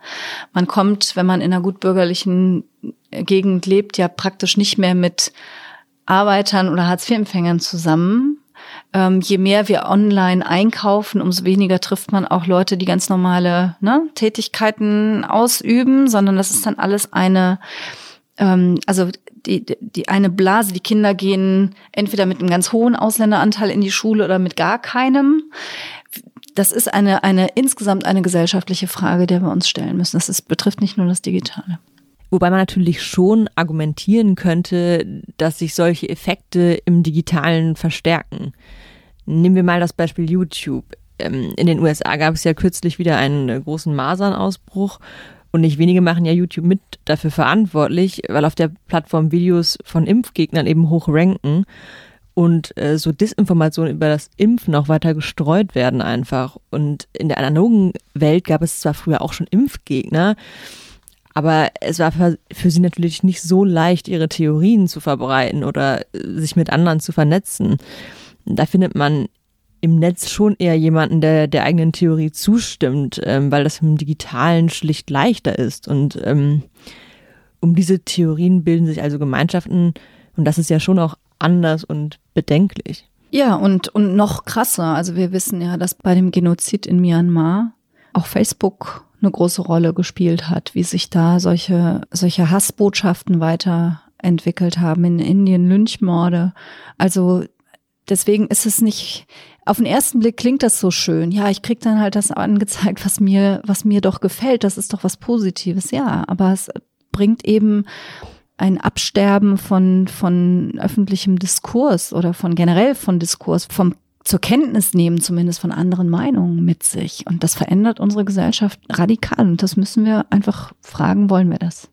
Man kommt, wenn man in einer gut bürgerlichen Gegend lebt, ja praktisch nicht mehr mit Arbeitern oder Hartz-IV-Empfängern zusammen. Ähm, je mehr wir online einkaufen, umso weniger trifft man auch Leute, die ganz normale ne, Tätigkeiten ausüben, sondern das ist dann alles eine, ähm, also die, die eine Blase. Die Kinder gehen entweder mit einem ganz hohen Ausländeranteil in die Schule oder mit gar keinem. Das ist eine, eine insgesamt eine gesellschaftliche Frage, der wir uns stellen müssen. Das ist, betrifft nicht nur das Digitale. Wobei man natürlich schon argumentieren könnte, dass sich solche Effekte im digitalen verstärken. Nehmen wir mal das Beispiel YouTube. Ähm, in den USA gab es ja kürzlich wieder einen großen Masernausbruch und nicht wenige machen ja YouTube mit dafür verantwortlich, weil auf der Plattform Videos von Impfgegnern eben hoch ranken und äh, so Disinformationen über das Impfen auch weiter gestreut werden einfach. Und in der analogen Welt gab es zwar früher auch schon Impfgegner, aber es war für, sie natürlich nicht so leicht, ihre Theorien zu verbreiten oder äh, sich mit anderen zu vernetzen. Da findet man im Netz schon eher jemanden, der der eigenen Theorie zustimmt, ähm, weil das im Digitalen schlicht leichter ist. Und ähm, um diese Theorien bilden sich also Gemeinschaften und das ist ja schon auch anders und bedenklich. Ja, und, und noch krasser. Also wir wissen ja, dass bei dem Genozid in Myanmar auch Facebook eine große Rolle gespielt hat, wie sich da solche, solche Hassbotschaften weiterentwickelt haben in Indien, Lynchmorde. Also deswegen ist es nicht, auf den ersten Blick klingt das so schön. Ja, ich krieg dann halt das angezeigt, was mir, was mir doch gefällt. Das ist doch was Positives. Ja, aber es bringt eben ein Absterben von, von öffentlichem Diskurs oder von generell von Diskurs, vom zur Kenntnis nehmen, zumindest von anderen Meinungen mit sich. Und das verändert unsere Gesellschaft radikal. Und das müssen wir einfach fragen, wollen wir das?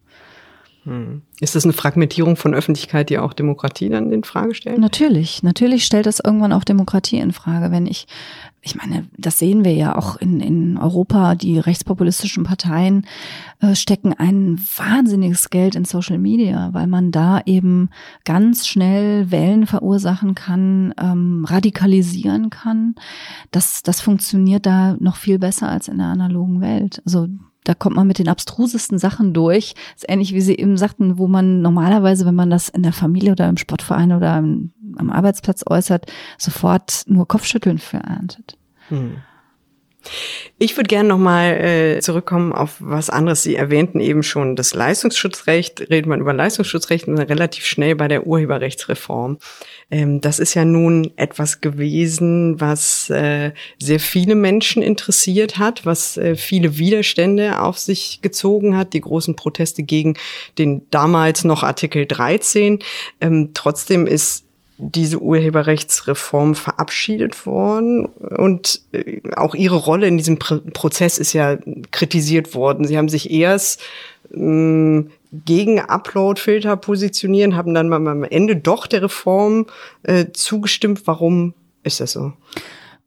Hm. Ist das eine Fragmentierung von Öffentlichkeit, die auch Demokratie dann in Frage stellt? Natürlich, natürlich stellt das irgendwann auch Demokratie in Frage. Wenn ich, ich meine, das sehen wir ja auch in, in Europa, die rechtspopulistischen Parteien äh, stecken ein wahnsinniges Geld in Social Media, weil man da eben ganz schnell Wellen verursachen kann, ähm, radikalisieren kann. Das, das funktioniert da noch viel besser als in der analogen Welt. Also da kommt man mit den abstrusesten Sachen durch. Das ist ähnlich wie Sie eben sagten, wo man normalerweise, wenn man das in der Familie oder im Sportverein oder am, am Arbeitsplatz äußert, sofort nur Kopfschütteln für erntet. Hm. Ich würde gerne nochmal äh, zurückkommen auf was anderes. Sie erwähnten eben schon das Leistungsschutzrecht. Redet man über Leistungsschutzrecht relativ schnell bei der Urheberrechtsreform. Ähm, das ist ja nun etwas gewesen, was äh, sehr viele Menschen interessiert hat, was äh, viele Widerstände auf sich gezogen hat, die großen Proteste gegen den damals noch Artikel 13. Ähm, trotzdem ist diese Urheberrechtsreform verabschiedet worden und äh, auch ihre Rolle in diesem Prozess ist ja kritisiert worden. Sie haben sich erst ähm, gegen Upload-Filter positionieren, haben dann mal am Ende doch der Reform äh, zugestimmt. Warum ist das so?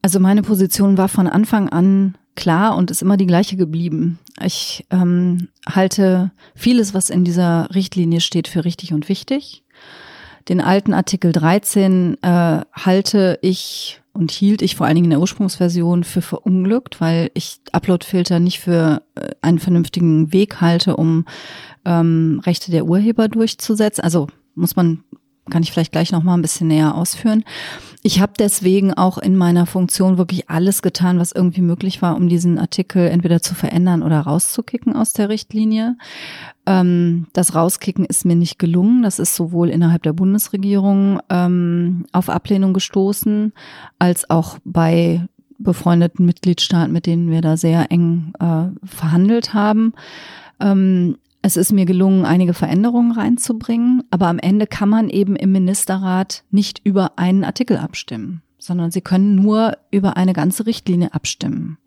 Also meine Position war von Anfang an klar und ist immer die gleiche geblieben. Ich ähm, halte vieles, was in dieser Richtlinie steht, für richtig und wichtig. Den alten Artikel 13 äh, halte ich und hielt ich vor allen Dingen in der Ursprungsversion für verunglückt, weil ich Uploadfilter nicht für äh, einen vernünftigen Weg halte, um ähm, Rechte der Urheber durchzusetzen. Also muss man, kann ich vielleicht gleich noch mal ein bisschen näher ausführen. Ich habe deswegen auch in meiner Funktion wirklich alles getan, was irgendwie möglich war, um diesen Artikel entweder zu verändern oder rauszukicken aus der Richtlinie. Ähm, das Rauskicken ist mir nicht gelungen. Das ist sowohl innerhalb der Bundesregierung ähm, auf Ablehnung gestoßen, als auch bei befreundeten Mitgliedstaaten, mit denen wir da sehr eng äh, verhandelt haben. Ähm, es ist mir gelungen, einige Veränderungen reinzubringen, aber am Ende kann man eben im Ministerrat nicht über einen Artikel abstimmen, sondern sie können nur über eine ganze Richtlinie abstimmen.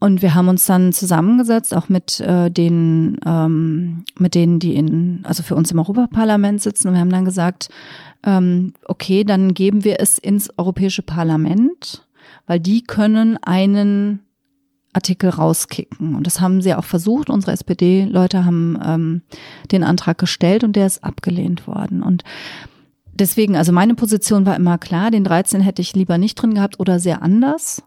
Und wir haben uns dann zusammengesetzt, auch mit äh, den, ähm, mit denen, die in, also für uns im Europaparlament sitzen. Und wir haben dann gesagt, ähm, okay, dann geben wir es ins Europäische Parlament, weil die können einen Artikel rauskicken. Und das haben sie auch versucht. Unsere SPD-Leute haben ähm, den Antrag gestellt und der ist abgelehnt worden. Und deswegen, also meine Position war immer klar, den 13 hätte ich lieber nicht drin gehabt oder sehr anders.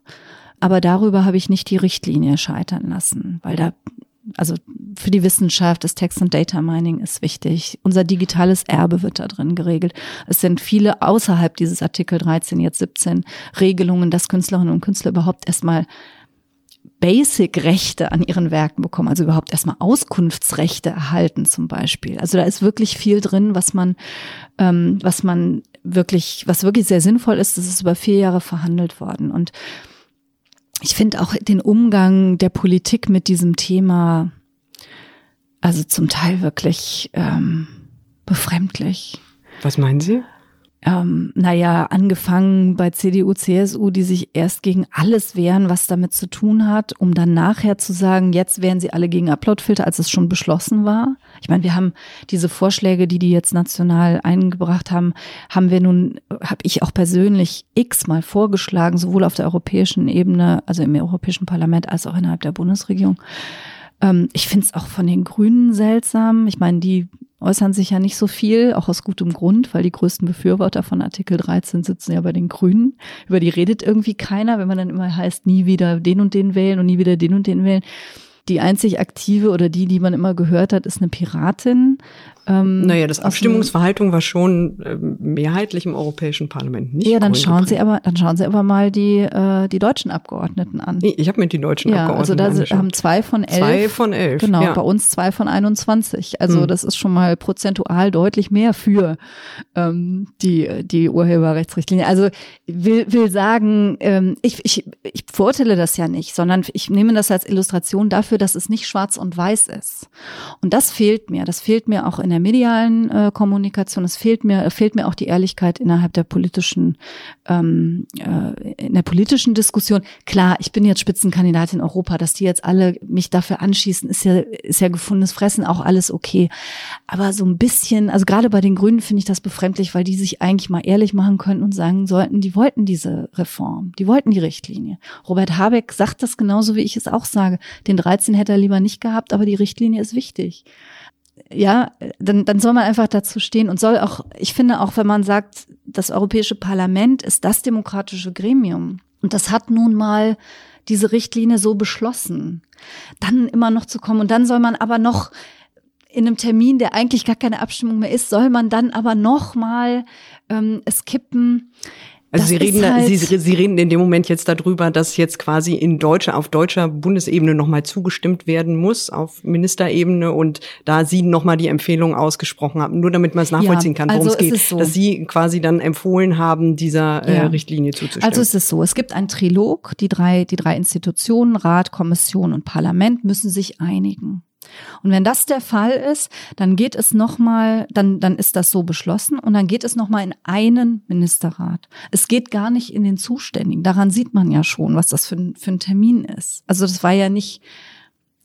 Aber darüber habe ich nicht die Richtlinie scheitern lassen, weil da, also für die Wissenschaft, das Text- und Data Mining ist wichtig. Unser digitales Erbe wird da drin geregelt. Es sind viele außerhalb dieses Artikel 13, jetzt 17 Regelungen, dass Künstlerinnen und Künstler überhaupt erstmal Basic-Rechte an ihren Werken bekommen, also überhaupt erstmal Auskunftsrechte erhalten zum Beispiel. Also da ist wirklich viel drin, was man, ähm, was man wirklich, was wirklich sehr sinnvoll ist. Das ist über vier Jahre verhandelt worden und ich finde auch den Umgang der Politik mit diesem Thema Also zum Teil wirklich ähm, befremdlich. Was meinen Sie? Ähm, naja, angefangen bei CDU, CSU, die sich erst gegen alles wehren, was damit zu tun hat, um dann nachher zu sagen, jetzt wären sie alle gegen Uploadfilter, als es schon beschlossen war. Ich meine, wir haben diese Vorschläge, die die jetzt national eingebracht haben, haben wir nun, habe ich auch persönlich x-mal vorgeschlagen, sowohl auf der europäischen Ebene, also im Europäischen Parlament, als auch innerhalb der Bundesregierung. Ähm, ich finde es auch von den Grünen seltsam. Ich meine, die äußern sich ja nicht so viel, auch aus gutem Grund, weil die größten Befürworter von Artikel 13 sitzen ja bei den Grünen. Über die redet irgendwie keiner, wenn man dann immer heißt, nie wieder den und den wählen und nie wieder den und den wählen. Die einzig aktive oder die, die man immer gehört hat, ist eine Piratin. Ähm, naja, das Abstimmungsverhalten war schon äh, mehrheitlich im Europäischen Parlament nicht. Ja, dann schauen Sie aber, dann schauen Sie aber mal die äh, die deutschen Abgeordneten an. Ich habe mir die deutschen ja, Abgeordneten Also da haben zwei von elf. Zwei von elf. Genau, ja. bei uns zwei von 21. Also hm. das ist schon mal prozentual deutlich mehr für ähm, die die Urheberrechtsrichtlinie. Also will will sagen, ähm, ich ich ich verurteile das ja nicht, sondern ich nehme das als Illustration dafür, dass es nicht schwarz und weiß ist. Und das fehlt mir. Das fehlt mir auch in der medialen äh, Kommunikation. Es fehlt mir, fehlt mir auch die Ehrlichkeit innerhalb der politischen, ähm, äh, in der politischen Diskussion. Klar, ich bin jetzt Spitzenkandidatin in Europa, dass die jetzt alle mich dafür anschießen, ist ja, ist ja gefundenes Fressen, auch alles okay. Aber so ein bisschen, also gerade bei den Grünen finde ich das befremdlich, weil die sich eigentlich mal ehrlich machen könnten und sagen sollten, die wollten diese Reform, die wollten die Richtlinie. Robert Habeck sagt das genauso, wie ich es auch sage. Den 13 hätte er lieber nicht gehabt, aber die Richtlinie ist wichtig ja, dann, dann soll man einfach dazu stehen und soll auch, ich finde auch, wenn man sagt, das Europäische Parlament ist das demokratische Gremium und das hat nun mal diese Richtlinie so beschlossen, dann immer noch zu kommen und dann soll man aber noch in einem Termin, der eigentlich gar keine Abstimmung mehr ist, soll man dann aber noch mal ähm, es kippen. Also Sie reden, halt Sie, Sie reden in dem Moment jetzt darüber, dass jetzt quasi in deutscher, auf deutscher Bundesebene nochmal zugestimmt werden muss, auf Ministerebene und da Sie nochmal die Empfehlung ausgesprochen haben, nur damit man es nachvollziehen kann, worum also es geht, so. dass Sie quasi dann empfohlen haben, dieser äh, ja. Richtlinie zuzustimmen. Also es ist so, es gibt ein Trilog, die drei, die drei Institutionen, Rat, Kommission und Parlament müssen sich einigen. Und wenn das der Fall ist, dann geht es nochmal, dann, dann ist das so beschlossen und dann geht es nochmal in einen Ministerrat. Es geht gar nicht in den Zuständigen. Daran sieht man ja schon, was das für ein, für ein Termin ist. Also das war ja nicht,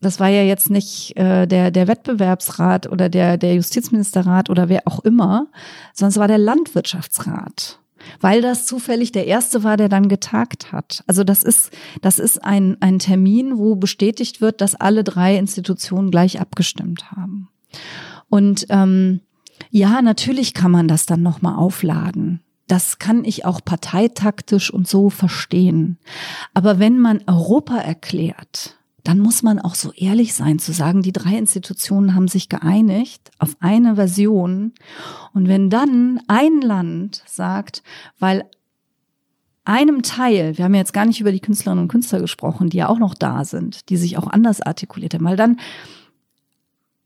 das war ja jetzt nicht äh, der, der Wettbewerbsrat oder der, der Justizministerrat oder wer auch immer, sondern es war der Landwirtschaftsrat weil das zufällig der erste war, der dann getagt hat. Also das ist, das ist ein, ein Termin, wo bestätigt wird, dass alle drei Institutionen gleich abgestimmt haben. Und ähm, ja, natürlich kann man das dann nochmal aufladen. Das kann ich auch parteitaktisch und so verstehen. Aber wenn man Europa erklärt, dann muss man auch so ehrlich sein zu sagen, die drei Institutionen haben sich geeinigt auf eine Version. Und wenn dann ein Land sagt, weil einem Teil, wir haben jetzt gar nicht über die Künstlerinnen und Künstler gesprochen, die ja auch noch da sind, die sich auch anders artikuliert haben, weil dann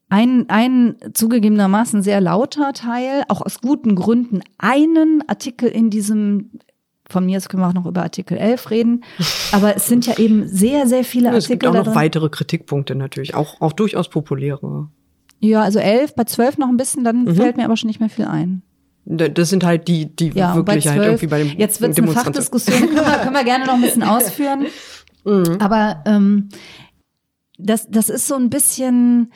ein, ein zugegebenermaßen sehr lauter Teil, auch aus guten Gründen, einen Artikel in diesem von mir aus können wir auch noch über Artikel 11 reden. Aber es sind ja eben sehr, sehr viele Artikel. Es gibt auch noch weitere Kritikpunkte natürlich, auch, auch durchaus populäre. Ja, also 11, bei 12 noch ein bisschen, dann mhm. fällt mir aber schon nicht mehr viel ein. Das sind halt die, die ja, wirklich halt irgendwie bei dem Jetzt wird es eine Fachdiskussion, können wir, können wir gerne noch ein bisschen ausführen. Mhm. Aber ähm, das, das ist so ein bisschen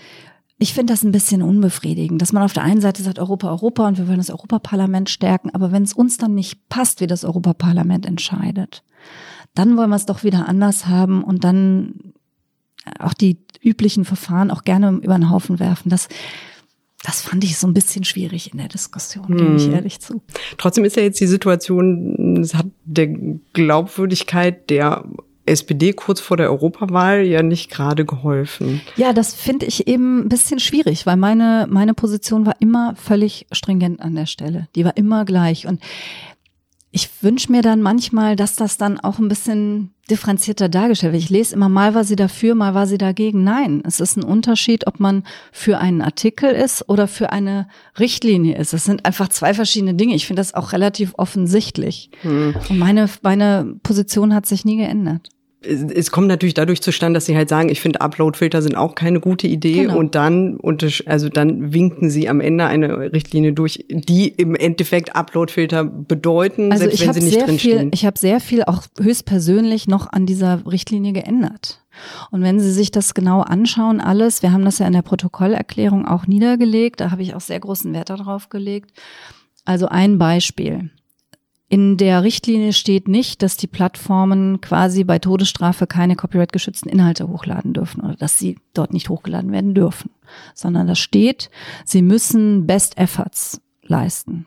ich finde das ein bisschen unbefriedigend, dass man auf der einen Seite sagt Europa, Europa und wir wollen das Europaparlament stärken, aber wenn es uns dann nicht passt, wie das Europaparlament entscheidet, dann wollen wir es doch wieder anders haben und dann auch die üblichen Verfahren auch gerne über den Haufen werfen. Das, das fand ich so ein bisschen schwierig in der Diskussion, hm. gebe ich hm. ehrlich zu. Trotzdem ist ja jetzt die Situation, es hat der Glaubwürdigkeit der SPD kurz vor der Europawahl ja nicht gerade geholfen. Ja, das finde ich eben ein bisschen schwierig, weil meine, meine Position war immer völlig stringent an der Stelle. Die war immer gleich. Und ich wünsche mir dann manchmal, dass das dann auch ein bisschen differenzierter dargestellt wird. Ich lese immer, mal war sie dafür, mal war sie dagegen. Nein, es ist ein Unterschied, ob man für einen Artikel ist oder für eine Richtlinie ist. Es sind einfach zwei verschiedene Dinge. Ich finde das auch relativ offensichtlich. Hm. Und meine, meine Position hat sich nie geändert. Es kommt natürlich dadurch zustande, dass sie halt sagen, ich finde Upload-Filter sind auch keine gute Idee genau. und dann also dann winken sie am Ende eine Richtlinie durch, die im Endeffekt Upload-Filter bedeuten, also selbst wenn sie nicht drinstehen. Viel, ich habe sehr viel auch höchstpersönlich noch an dieser Richtlinie geändert. Und wenn Sie sich das genau anschauen, alles, wir haben das ja in der Protokollerklärung auch niedergelegt, da habe ich auch sehr großen Wert darauf gelegt. Also ein Beispiel. In der Richtlinie steht nicht, dass die Plattformen quasi bei Todesstrafe keine copyright-geschützten Inhalte hochladen dürfen oder dass sie dort nicht hochgeladen werden dürfen, sondern da steht, sie müssen Best Efforts leisten.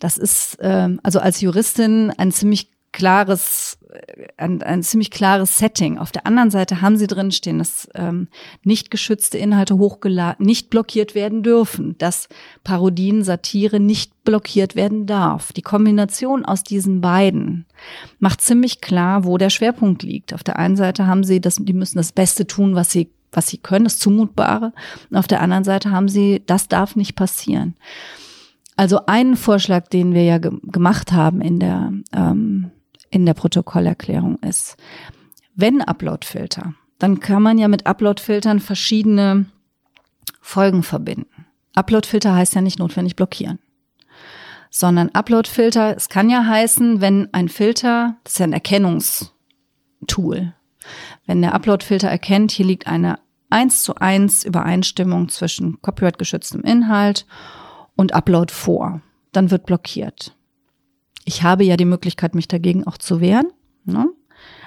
Das ist ähm, also als Juristin ein ziemlich klares, äh, ein, ein ziemlich klares Setting. Auf der anderen Seite haben sie drin stehen, dass ähm, nicht geschützte Inhalte hochgeladen, nicht blockiert werden dürfen, dass Parodien, Satire nicht blockiert werden darf. Die Kombination aus diesen beiden macht ziemlich klar, wo der Schwerpunkt liegt. Auf der einen Seite haben sie das, die müssen das Beste tun, was sie was sie können, das Zumutbare. Und auf der anderen Seite haben sie, das darf nicht passieren. Also einen Vorschlag, den wir ja ge gemacht haben in der ähm, in der Protokollerklärung ist. Wenn Uploadfilter, dann kann man ja mit Uploadfiltern verschiedene Folgen verbinden. Uploadfilter heißt ja nicht notwendig blockieren, sondern Uploadfilter, es kann ja heißen, wenn ein Filter, das ist ja ein Erkennungstool, wenn der Uploadfilter erkennt, hier liegt eine eins zu eins Übereinstimmung zwischen copyright-geschütztem Inhalt und Upload vor, dann wird blockiert. Ich habe ja die Möglichkeit, mich dagegen auch zu wehren, ne?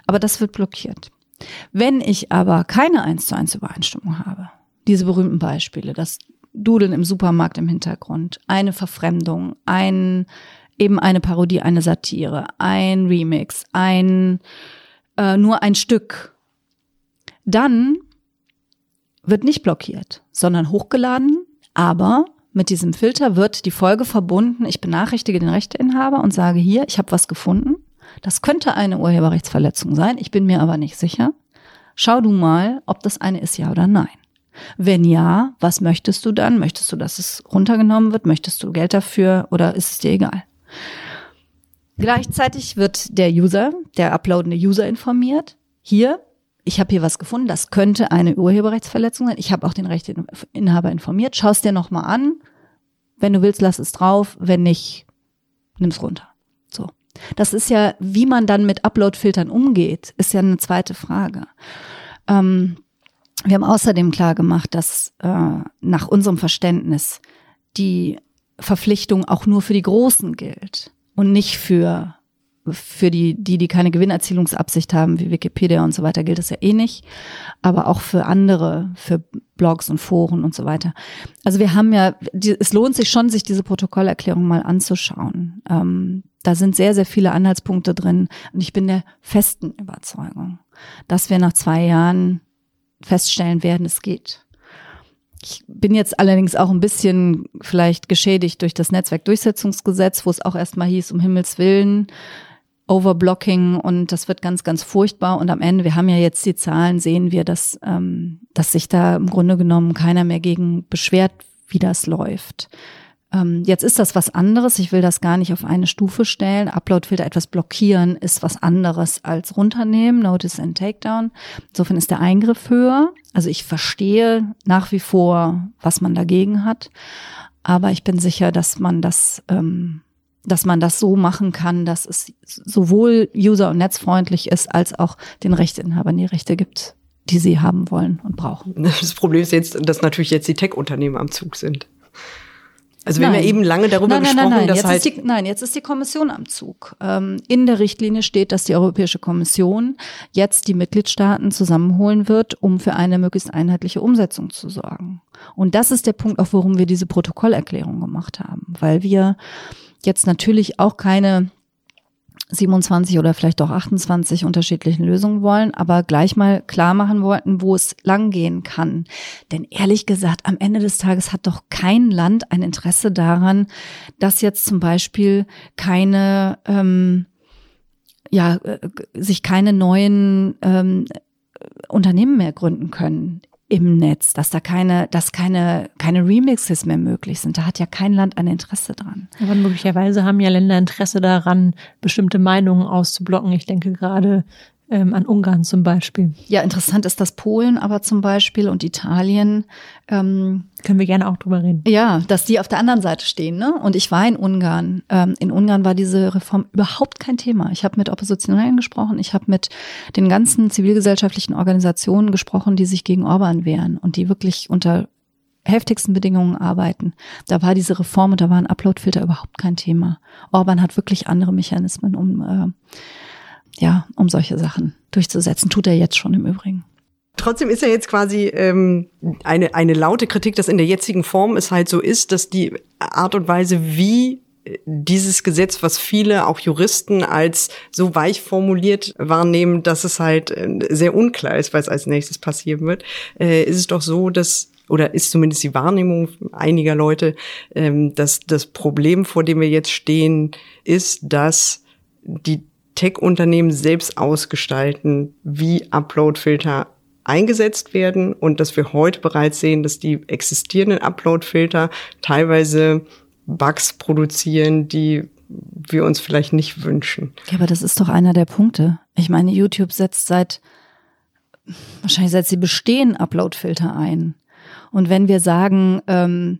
aber das wird blockiert. Wenn ich aber keine eins zu eins Übereinstimmung habe, diese berühmten Beispiele, das Dudeln im Supermarkt im Hintergrund, eine Verfremdung, ein eben eine Parodie, eine Satire, ein Remix, ein äh, nur ein Stück, dann wird nicht blockiert, sondern hochgeladen, aber mit diesem Filter wird die Folge verbunden, ich benachrichtige den Rechteinhaber und sage hier, ich habe was gefunden. Das könnte eine Urheberrechtsverletzung sein, ich bin mir aber nicht sicher. Schau du mal, ob das eine ist, ja oder nein. Wenn ja, was möchtest du dann? Möchtest du, dass es runtergenommen wird? Möchtest du Geld dafür oder ist es dir egal? Gleichzeitig wird der User, der uploadende User informiert. Hier, ich habe hier was gefunden, das könnte eine Urheberrechtsverletzung sein. Ich habe auch den Rechteinhaber informiert. Schau es dir nochmal an. Wenn du willst, lass es drauf. Wenn nicht, nimm's runter. So. Das ist ja, wie man dann mit Upload-Filtern umgeht, ist ja eine zweite Frage. Ähm, wir haben außerdem klar gemacht, dass äh, nach unserem Verständnis die Verpflichtung auch nur für die Großen gilt und nicht für für die, die, die keine Gewinnerzielungsabsicht haben, wie Wikipedia und so weiter, gilt das ja eh nicht. Aber auch für andere, für Blogs und Foren und so weiter. Also wir haben ja, die, es lohnt sich schon, sich diese Protokollerklärung mal anzuschauen. Ähm, da sind sehr, sehr viele Anhaltspunkte drin. Und ich bin der festen Überzeugung, dass wir nach zwei Jahren feststellen werden, es geht. Ich bin jetzt allerdings auch ein bisschen vielleicht geschädigt durch das Netzwerkdurchsetzungsgesetz, wo es auch erstmal hieß, um Himmels Willen, Overblocking und das wird ganz, ganz furchtbar. Und am Ende, wir haben ja jetzt die Zahlen, sehen wir, dass, ähm, dass sich da im Grunde genommen keiner mehr gegen beschwert, wie das läuft. Ähm, jetzt ist das was anderes. Ich will das gar nicht auf eine Stufe stellen. Uploadfilter etwas blockieren ist was anderes als runternehmen, Notice and Takedown. Insofern ist der Eingriff höher. Also ich verstehe nach wie vor, was man dagegen hat. Aber ich bin sicher, dass man das ähm, dass man das so machen kann, dass es sowohl user- und netzfreundlich ist, als auch den Rechteinhabern die Rechte gibt, die sie haben wollen und brauchen. Das Problem ist jetzt, dass natürlich jetzt die Tech-Unternehmen am Zug sind. Also wir nein. haben ja eben lange darüber nein, nein, gesprochen, nein, dass jetzt halt ist die, nein, jetzt ist die Kommission am Zug. Ähm, in der Richtlinie steht, dass die Europäische Kommission jetzt die Mitgliedstaaten zusammenholen wird, um für eine möglichst einheitliche Umsetzung zu sorgen. Und das ist der Punkt, auch warum wir diese Protokollerklärung gemacht haben, weil wir jetzt natürlich auch keine 27 oder vielleicht auch 28 unterschiedlichen Lösungen wollen, aber gleich mal klar machen wollten, wo es langgehen kann. Denn ehrlich gesagt, am Ende des Tages hat doch kein Land ein Interesse daran, dass jetzt zum Beispiel keine, ähm, ja, äh, sich keine neuen ähm, Unternehmen mehr gründen können im Netz, dass da keine, dass keine, keine Remixes mehr möglich sind. Da hat ja kein Land ein Interesse dran. Aber möglicherweise haben ja Länder Interesse daran, bestimmte Meinungen auszublocken. Ich denke gerade ähm, an Ungarn zum Beispiel. Ja, interessant ist das Polen aber zum Beispiel und Italien. Ähm, Können wir gerne auch drüber reden. Ja, dass die auf der anderen Seite stehen. Ne? Und ich war in Ungarn. Ähm, in Ungarn war diese Reform überhaupt kein Thema. Ich habe mit Oppositionellen gesprochen, ich habe mit den ganzen zivilgesellschaftlichen Organisationen gesprochen, die sich gegen Orban wehren und die wirklich unter heftigsten Bedingungen arbeiten. Da war diese Reform und da war ein Uploadfilter überhaupt kein Thema. Orban hat wirklich andere Mechanismen, um äh, ja, um solche Sachen durchzusetzen. Tut er jetzt schon im Übrigen. Trotzdem ist ja jetzt quasi ähm, eine, eine laute Kritik, dass in der jetzigen Form es halt so ist, dass die Art und Weise, wie dieses Gesetz, was viele, auch Juristen, als so weich formuliert wahrnehmen, dass es halt äh, sehr unklar ist, was als nächstes passieren wird, äh, ist es doch so, dass oder ist zumindest die Wahrnehmung einiger Leute, ähm, dass das Problem, vor dem wir jetzt stehen, ist, dass die Tech-Unternehmen selbst ausgestalten, wie Upload-Filter eingesetzt werden und dass wir heute bereits sehen, dass die existierenden Upload-Filter teilweise Bugs produzieren, die wir uns vielleicht nicht wünschen. Ja, aber das ist doch einer der Punkte. Ich meine, YouTube setzt seit, wahrscheinlich seit sie bestehen, Upload-Filter ein. Und wenn wir sagen, ähm,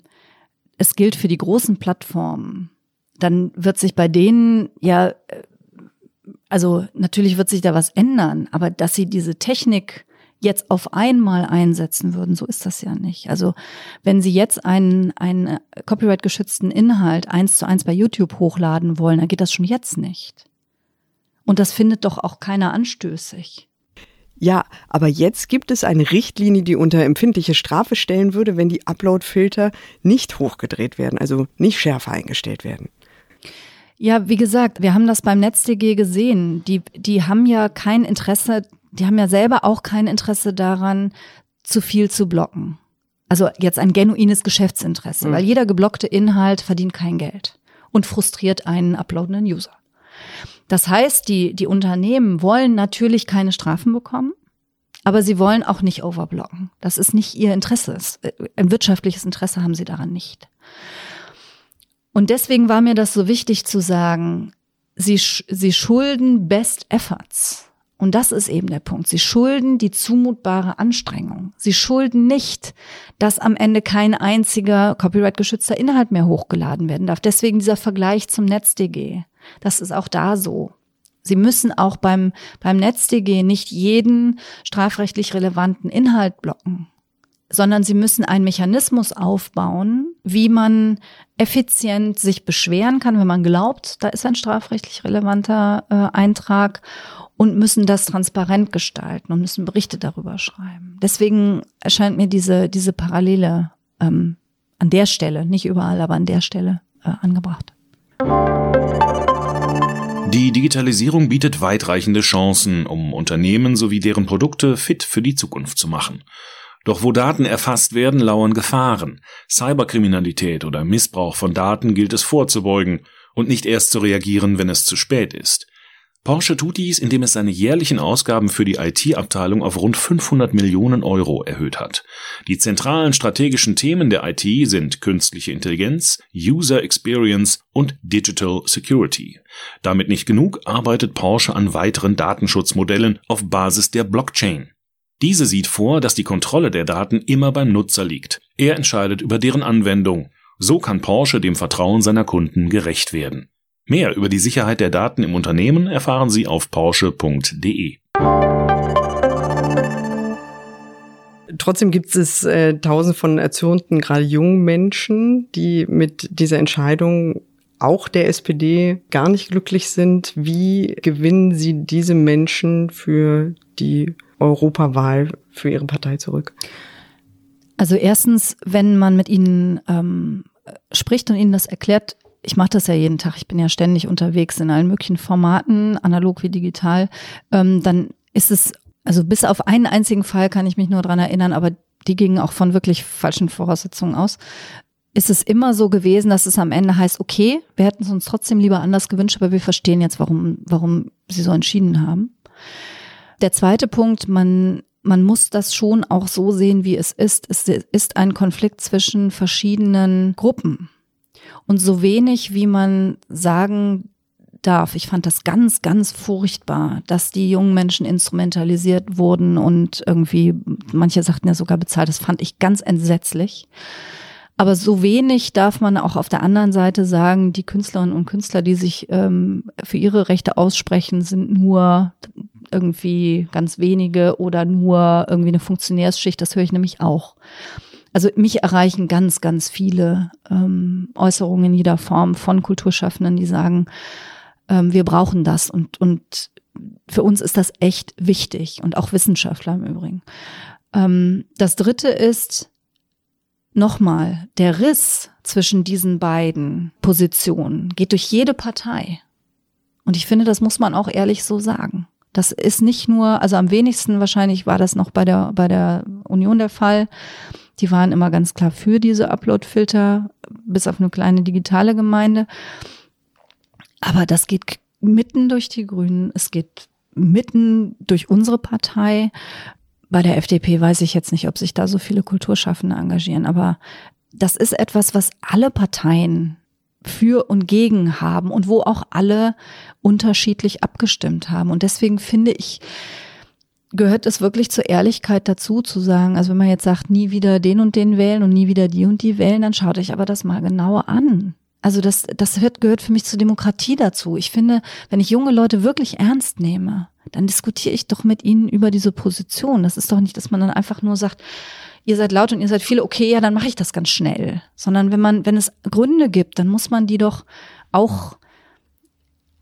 es gilt für die großen Plattformen, dann wird sich bei denen ja äh, also natürlich wird sich da was ändern, aber dass sie diese Technik jetzt auf einmal einsetzen würden, so ist das ja nicht. Also wenn Sie jetzt einen, einen copyright-geschützten Inhalt eins zu eins bei YouTube hochladen wollen, dann geht das schon jetzt nicht. Und das findet doch auch keiner anstößig. Ja, aber jetzt gibt es eine Richtlinie, die unter empfindliche Strafe stellen würde, wenn die Upload-Filter nicht hochgedreht werden, also nicht schärfer eingestellt werden. Ja, wie gesagt, wir haben das beim NetzDG gesehen. Die, die haben ja kein Interesse, die haben ja selber auch kein Interesse daran, zu viel zu blocken. Also jetzt ein genuines Geschäftsinteresse, mhm. weil jeder geblockte Inhalt verdient kein Geld und frustriert einen uploadenden User. Das heißt, die, die Unternehmen wollen natürlich keine Strafen bekommen, aber sie wollen auch nicht overblocken. Das ist nicht ihr Interesse. Ein wirtschaftliches Interesse haben sie daran nicht. Und deswegen war mir das so wichtig zu sagen, sie, sie schulden Best Efforts. Und das ist eben der Punkt. Sie schulden die zumutbare Anstrengung. Sie schulden nicht, dass am Ende kein einziger copyright-geschützter Inhalt mehr hochgeladen werden darf. Deswegen dieser Vergleich zum NetzDG. Das ist auch da so. Sie müssen auch beim, beim NetzDG nicht jeden strafrechtlich relevanten Inhalt blocken sondern sie müssen einen Mechanismus aufbauen, wie man effizient sich beschweren kann, wenn man glaubt, da ist ein strafrechtlich relevanter äh, Eintrag und müssen das transparent gestalten und müssen Berichte darüber schreiben. Deswegen erscheint mir diese, diese Parallele ähm, an der Stelle, nicht überall, aber an der Stelle äh, angebracht. Die Digitalisierung bietet weitreichende Chancen, um Unternehmen sowie deren Produkte fit für die Zukunft zu machen. Doch wo Daten erfasst werden, lauern Gefahren. Cyberkriminalität oder Missbrauch von Daten gilt es vorzubeugen und nicht erst zu reagieren, wenn es zu spät ist. Porsche tut dies, indem es seine jährlichen Ausgaben für die IT-Abteilung auf rund 500 Millionen Euro erhöht hat. Die zentralen strategischen Themen der IT sind künstliche Intelligenz, User Experience und Digital Security. Damit nicht genug arbeitet Porsche an weiteren Datenschutzmodellen auf Basis der Blockchain. Diese sieht vor, dass die Kontrolle der Daten immer beim Nutzer liegt. Er entscheidet über deren Anwendung. So kann Porsche dem Vertrauen seiner Kunden gerecht werden. Mehr über die Sicherheit der Daten im Unternehmen erfahren Sie auf porsche.de. Trotzdem gibt es äh, tausend von erzürnten, gerade jungen Menschen, die mit dieser Entscheidung auch der SPD gar nicht glücklich sind. Wie gewinnen Sie diese Menschen für die Europawahl für Ihre Partei zurück? Also erstens, wenn man mit ihnen ähm, spricht und ihnen das erklärt, ich mache das ja jeden Tag, ich bin ja ständig unterwegs in allen möglichen Formaten, analog wie digital, ähm, dann ist es, also bis auf einen einzigen Fall kann ich mich nur dran erinnern, aber die gingen auch von wirklich falschen Voraussetzungen aus, ist es immer so gewesen, dass es am Ende heißt, okay, wir hätten es uns trotzdem lieber anders gewünscht, aber wir verstehen jetzt, warum, warum sie so entschieden haben. Der zweite Punkt, man, man muss das schon auch so sehen, wie es ist. Es ist ein Konflikt zwischen verschiedenen Gruppen. Und so wenig, wie man sagen darf. Ich fand das ganz, ganz furchtbar, dass die jungen Menschen instrumentalisiert wurden und irgendwie, manche sagten ja sogar bezahlt. Das fand ich ganz entsetzlich. Aber so wenig darf man auch auf der anderen Seite sagen, die Künstlerinnen und Künstler, die sich ähm, für ihre Rechte aussprechen, sind nur irgendwie ganz wenige oder nur irgendwie eine Funktionärsschicht. Das höre ich nämlich auch. Also mich erreichen ganz, ganz viele ähm, Äußerungen in jeder Form von Kulturschaffenden, die sagen, ähm, wir brauchen das und, und für uns ist das echt wichtig und auch Wissenschaftler im Übrigen. Ähm, das dritte ist, nochmal, der Riss zwischen diesen beiden Positionen geht durch jede Partei. Und ich finde, das muss man auch ehrlich so sagen. Das ist nicht nur, also am wenigsten wahrscheinlich war das noch bei der, bei der Union der Fall. Die waren immer ganz klar für diese Upload-Filter, bis auf eine kleine digitale Gemeinde. Aber das geht mitten durch die Grünen, es geht mitten durch unsere Partei. Bei der FDP weiß ich jetzt nicht, ob sich da so viele Kulturschaffende engagieren, aber das ist etwas, was alle Parteien für und gegen haben und wo auch alle unterschiedlich abgestimmt haben. Und deswegen finde ich, gehört es wirklich zur Ehrlichkeit dazu zu sagen, also wenn man jetzt sagt, nie wieder den und den wählen und nie wieder die und die wählen, dann schaut euch aber das mal genauer an. Also das, das gehört, gehört für mich zur Demokratie dazu. Ich finde, wenn ich junge Leute wirklich ernst nehme, dann diskutiere ich doch mit ihnen über diese Position. Das ist doch nicht, dass man dann einfach nur sagt, ihr seid laut und ihr seid viele, okay, ja, dann mache ich das ganz schnell. Sondern wenn man, wenn es Gründe gibt, dann muss man die doch auch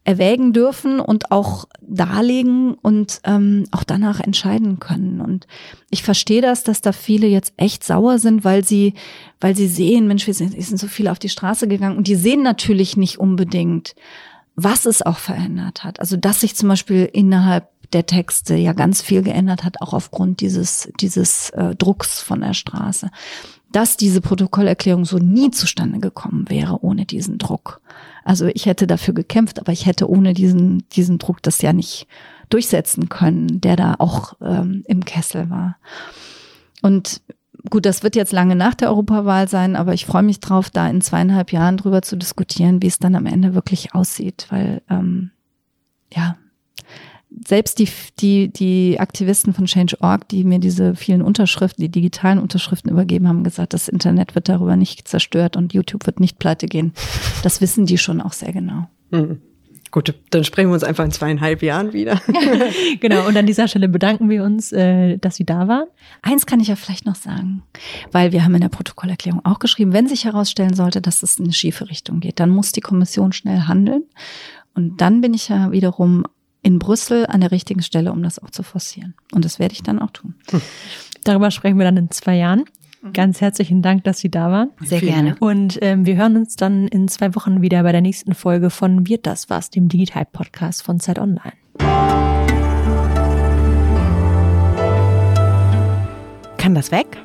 erwägen dürfen und auch darlegen und ähm, auch danach entscheiden können. Und ich verstehe das, dass da viele jetzt echt sauer sind, weil sie, weil sie sehen, Mensch, wir sind, wir sind so viele auf die Straße gegangen und die sehen natürlich nicht unbedingt, was es auch verändert hat. Also dass sich zum Beispiel innerhalb der Texte ja ganz viel geändert hat, auch aufgrund dieses, dieses äh, Drucks von der Straße. Dass diese Protokollerklärung so nie zustande gekommen wäre ohne diesen Druck. Also ich hätte dafür gekämpft, aber ich hätte ohne diesen, diesen Druck das ja nicht durchsetzen können, der da auch ähm, im Kessel war. Und gut, das wird jetzt lange nach der Europawahl sein, aber ich freue mich drauf, da in zweieinhalb Jahren drüber zu diskutieren, wie es dann am Ende wirklich aussieht, weil ähm, ja, selbst die, die, die Aktivisten von Change.org, die mir diese vielen Unterschriften, die digitalen Unterschriften übergeben haben, gesagt, das Internet wird darüber nicht zerstört und YouTube wird nicht pleite gehen. Das wissen die schon auch sehr genau. Mhm. Gut, dann sprechen wir uns einfach in zweieinhalb Jahren wieder. genau, und an dieser Stelle bedanken wir uns, äh, dass Sie da waren. Eins kann ich ja vielleicht noch sagen, weil wir haben in der Protokollerklärung auch geschrieben, wenn sich herausstellen sollte, dass es in eine schiefe Richtung geht, dann muss die Kommission schnell handeln. Und dann bin ich ja wiederum in Brüssel an der richtigen Stelle, um das auch zu forcieren. Und das werde ich dann auch tun. Hm. Darüber sprechen wir dann in zwei Jahren. Mhm. Ganz herzlichen Dank, dass Sie da waren. Sehr gerne. Und ähm, wir hören uns dann in zwei Wochen wieder bei der nächsten Folge von Wird das was, dem Digital Podcast von Zeit Online. Kann das weg?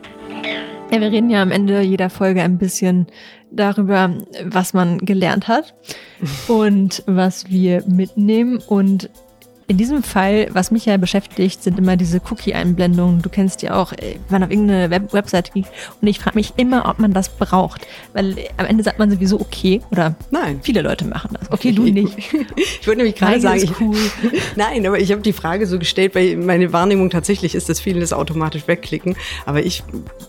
Ja, wir reden ja am Ende jeder Folge ein bisschen darüber, was man gelernt hat und was wir mitnehmen. Und in diesem Fall, was mich ja beschäftigt, sind immer diese Cookie-Einblendungen. Du kennst ja auch, äh, wenn man auf irgendeine Web Webseite geht. Und ich frage mich immer, ob man das braucht. Weil am Ende sagt man sowieso okay. Oder nein. viele Leute machen das. Okay, du nicht. ich wollte nämlich gerade sagen, cool. nein, aber ich habe die Frage so gestellt, weil meine Wahrnehmung tatsächlich ist, dass viele das automatisch wegklicken. Aber ich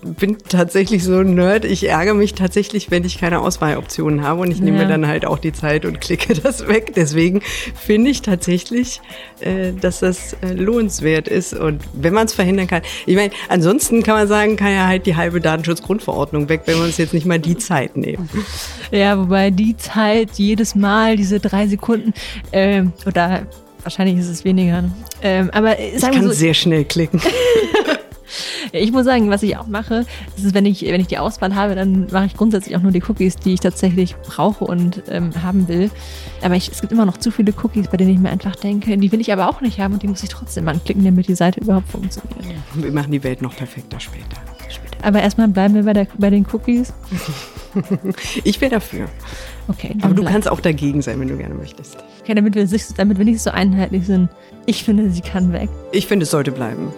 bin tatsächlich so ein Nerd. Ich ärgere mich tatsächlich, wenn ich keine Auswahloptionen habe. Und ich nehme ja. mir dann halt auch die Zeit und klicke das weg. Deswegen finde ich tatsächlich, äh, dass das äh, lohnenswert ist und wenn man es verhindern kann. Ich meine, ansonsten kann man sagen, kann ja halt die halbe Datenschutzgrundverordnung weg, wenn wir uns jetzt nicht mal die Zeit nehmen. Ja, wobei die Zeit jedes Mal, diese drei Sekunden äh, oder wahrscheinlich ist es weniger. Ne? Ähm, aber ich kann so, sehr schnell klicken. Ich muss sagen, was ich auch mache, ist, wenn ich, wenn ich die Auswahl habe, dann mache ich grundsätzlich auch nur die Cookies, die ich tatsächlich brauche und ähm, haben will. Aber ich, es gibt immer noch zu viele Cookies, bei denen ich mir einfach denke, die will ich aber auch nicht haben und die muss ich trotzdem anklicken, damit die Seite überhaupt funktioniert. Wir machen die Welt noch perfekter später. später. Aber erstmal bleiben wir bei, der, bei den Cookies. ich wäre dafür. Okay. Aber du kannst auch dagegen sein, wenn du gerne möchtest. Okay, damit wir, damit wir nicht so einheitlich sind. Ich finde, sie kann weg. Ich finde, es sollte bleiben.